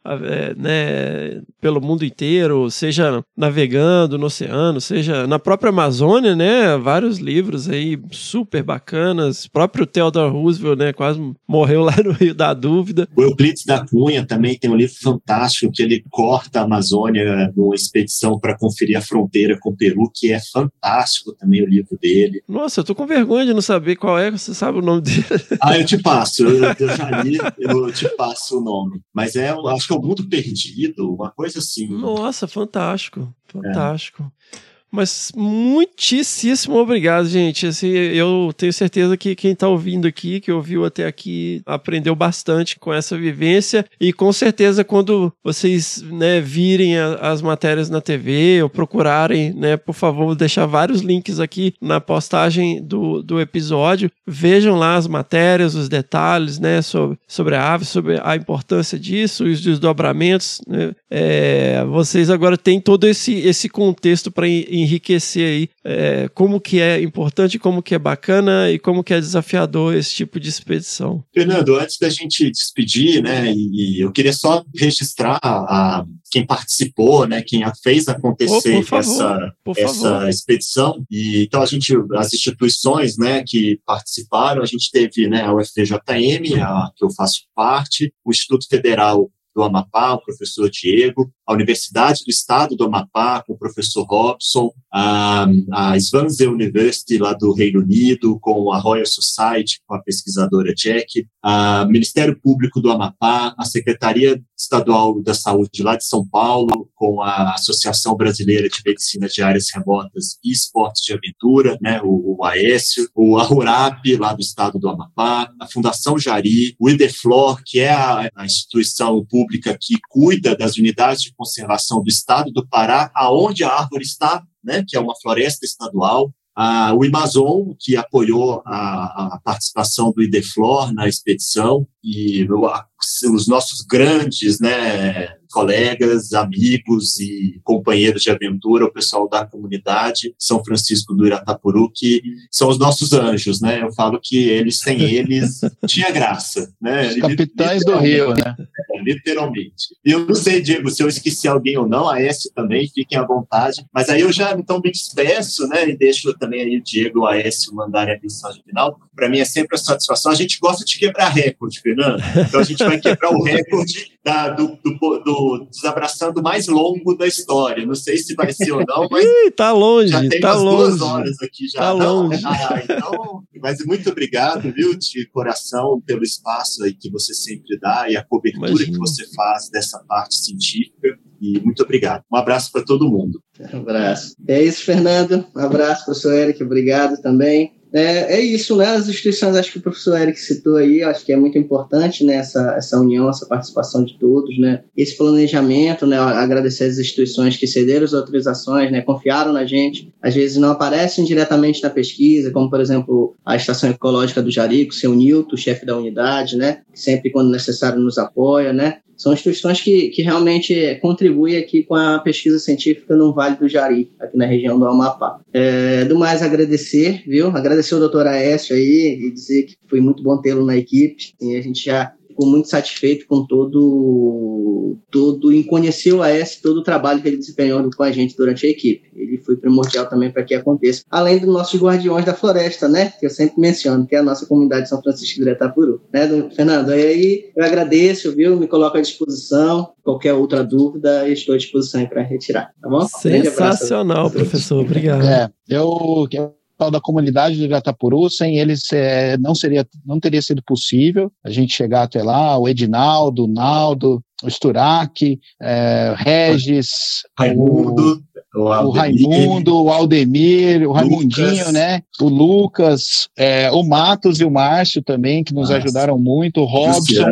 né, pelo mundo inteiro, seja navegando no oceano, seja na própria Amazônia, né, vários livros aí super bacanas, o próprio Theodore Roosevelt, né, quase morreu lá no Rio da Dúvida. O Euclides da Cunha também tem um livro fantástico que ele corta a Amazônia numa expedição para conferir a fronteira com o Peru, que é fantástico também o livro dele. Nossa, eu tô com vergonha de não saber qual é, você sabe o nome dele. Ah, eu te passo, eu, eu já li, eu te passo o nome, mas é, acho que é o Mundo Perdido, uma coisa assim. Nossa, fantástico, fantástico. É. Mas muitíssimo obrigado, gente. Assim, eu tenho certeza que quem está ouvindo aqui, que ouviu até aqui, aprendeu bastante com essa vivência. E com certeza, quando vocês né, virem a, as matérias na TV ou procurarem, né, por favor, vou deixar vários links aqui na postagem do, do episódio. Vejam lá as matérias, os detalhes né, sobre, sobre a ave, sobre a importância disso, os desdobramentos. Né? É, vocês agora têm todo esse, esse contexto para enriquecer aí é, como que é importante, como que é bacana e como que é desafiador esse tipo de expedição. Fernando, antes da gente despedir, né, e, eu queria só registrar a, quem participou, né, quem fez acontecer oh, essa, essa expedição. E então a gente, as instituições, né, que participaram, a gente teve, né, a UFJM, a que eu faço parte, o Instituto Federal do Amapá, o professor Diego, a Universidade do Estado do Amapá, com o professor Robson, a, a Swansea University, lá do Reino Unido, com a Royal Society, com a pesquisadora Jack, o Ministério Público do Amapá, a Secretaria Estadual da Saúde lá de São Paulo, com a Associação Brasileira de Medicina de Áreas Remotas e Esportes de Aventura, né, o, o AESIO, o ARURAP, lá do estado do Amapá, a Fundação Jari, o IDEFLOR, que é a, a instituição pública que cuida das unidades de conservação do estado do Pará, aonde a árvore está, né, que é uma floresta estadual, ah, o Amazon, que apoiou a, a, participação do IDEFLOR na expedição, e os nossos grandes né, colegas, amigos e companheiros de aventura, o pessoal da comunidade São Francisco do Iratapuru, que são os nossos anjos, né? Eu falo que eles, sem eles, tinha graça, né? Os capitães do Rio, né? Literalmente. E eu não sei, Diego, se eu esqueci alguém ou não, a S também, fiquem à vontade, mas aí eu já, então, me despeço, né? E deixo também aí o Diego o Aécio mandarem a mensagem final. Para mim é sempre a satisfação. A gente gosta de quebrar recorde, Fernando. Então a gente vai quebrar o recorde da, do, do, do, desabraçando mais longo da história. Não sei se vai ser ou não, mas. Ih, tá longe, já tem tá umas longe. duas horas aqui já. Tá não, longe. Ah, então, mas muito obrigado, viu, de coração, pelo espaço aí que você sempre dá e a cobertura Imagina. Que você faz dessa parte científica. E muito obrigado. Um abraço para todo mundo. Um abraço. É isso, Fernando. Um abraço, professor Eric. Obrigado também. É, é isso, né? As instituições, acho que o professor Eric citou aí, acho que é muito importante né, essa, essa união, essa participação de todos, né? Esse planejamento, né? Agradecer as instituições que cederam as autorizações, né? Confiaram na gente. Às vezes não aparecem diretamente na pesquisa, como, por exemplo, a Estação Ecológica do Jarico, seu Nilton, chefe da unidade, né? Que sempre, quando necessário, nos apoia, né? São instituições que, que realmente contribuem aqui com a pesquisa científica no Vale do Jari, aqui na região do Amapá. É, do mais, agradecer, viu? Agradecer ao doutor Aécio aí e dizer que foi muito bom tê-lo na equipe. E a gente já ficou muito satisfeito com todo, todo em conhecer o AS, todo o trabalho que ele desempenhou com a gente durante a equipe. Ele foi primordial também para que aconteça. Além dos nossos guardiões da floresta, né? Que eu sempre menciono, que é a nossa comunidade de São Francisco de Gretapuru. Né, Fernando? Aí eu agradeço, viu? Me coloco à disposição. Qualquer outra dúvida, estou à disposição para retirar, tá bom? Sensacional, professor. Obrigado. É, eu, da comunidade de Gratapuru, sem eles é, não seria, não teria sido possível a gente chegar até lá, o Edinaldo, o Naldo, o Sturac, é, Regis, Raimundo, o, o, Raimundo, o Aldemir, o Raimundinho, né? O Lucas, é, o Matos e o Márcio também, que nos Nossa. ajudaram muito, o Robson,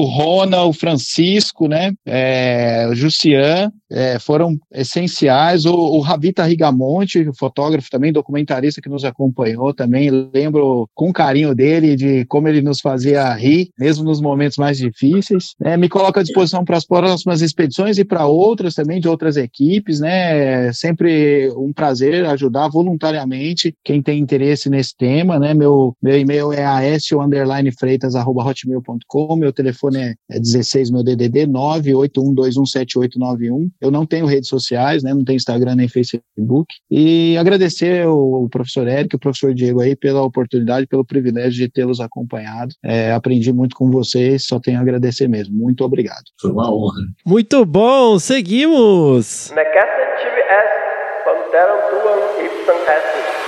o Rona, o Francisco, né? É, o Jussian, é, foram essenciais. O, o Ravita Rigamonte, fotógrafo também, documentarista que nos acompanhou também, lembro com carinho dele de como ele nos fazia rir, mesmo nos momentos mais difíceis. É, me coloca à disposição para as próximas expedições e para outras também, de outras equipes, né? Sempre um prazer ajudar voluntariamente quem tem interesse nesse tema, né? Meu, meu e-mail é aestio_freitas.hotmail.com, meu telefone é 16, meu DDD 981217891. Eu não tenho redes sociais, né? Não tenho Instagram nem Facebook. E agradecer o, professor Érico, o professor Diego aí pela oportunidade, pelo privilégio de tê-los acompanhado. É, aprendi muito com vocês, só tenho a agradecer mesmo. Muito obrigado. Foi uma honra. Muito bom, seguimos. Necessity est panteram tuam ipsam est.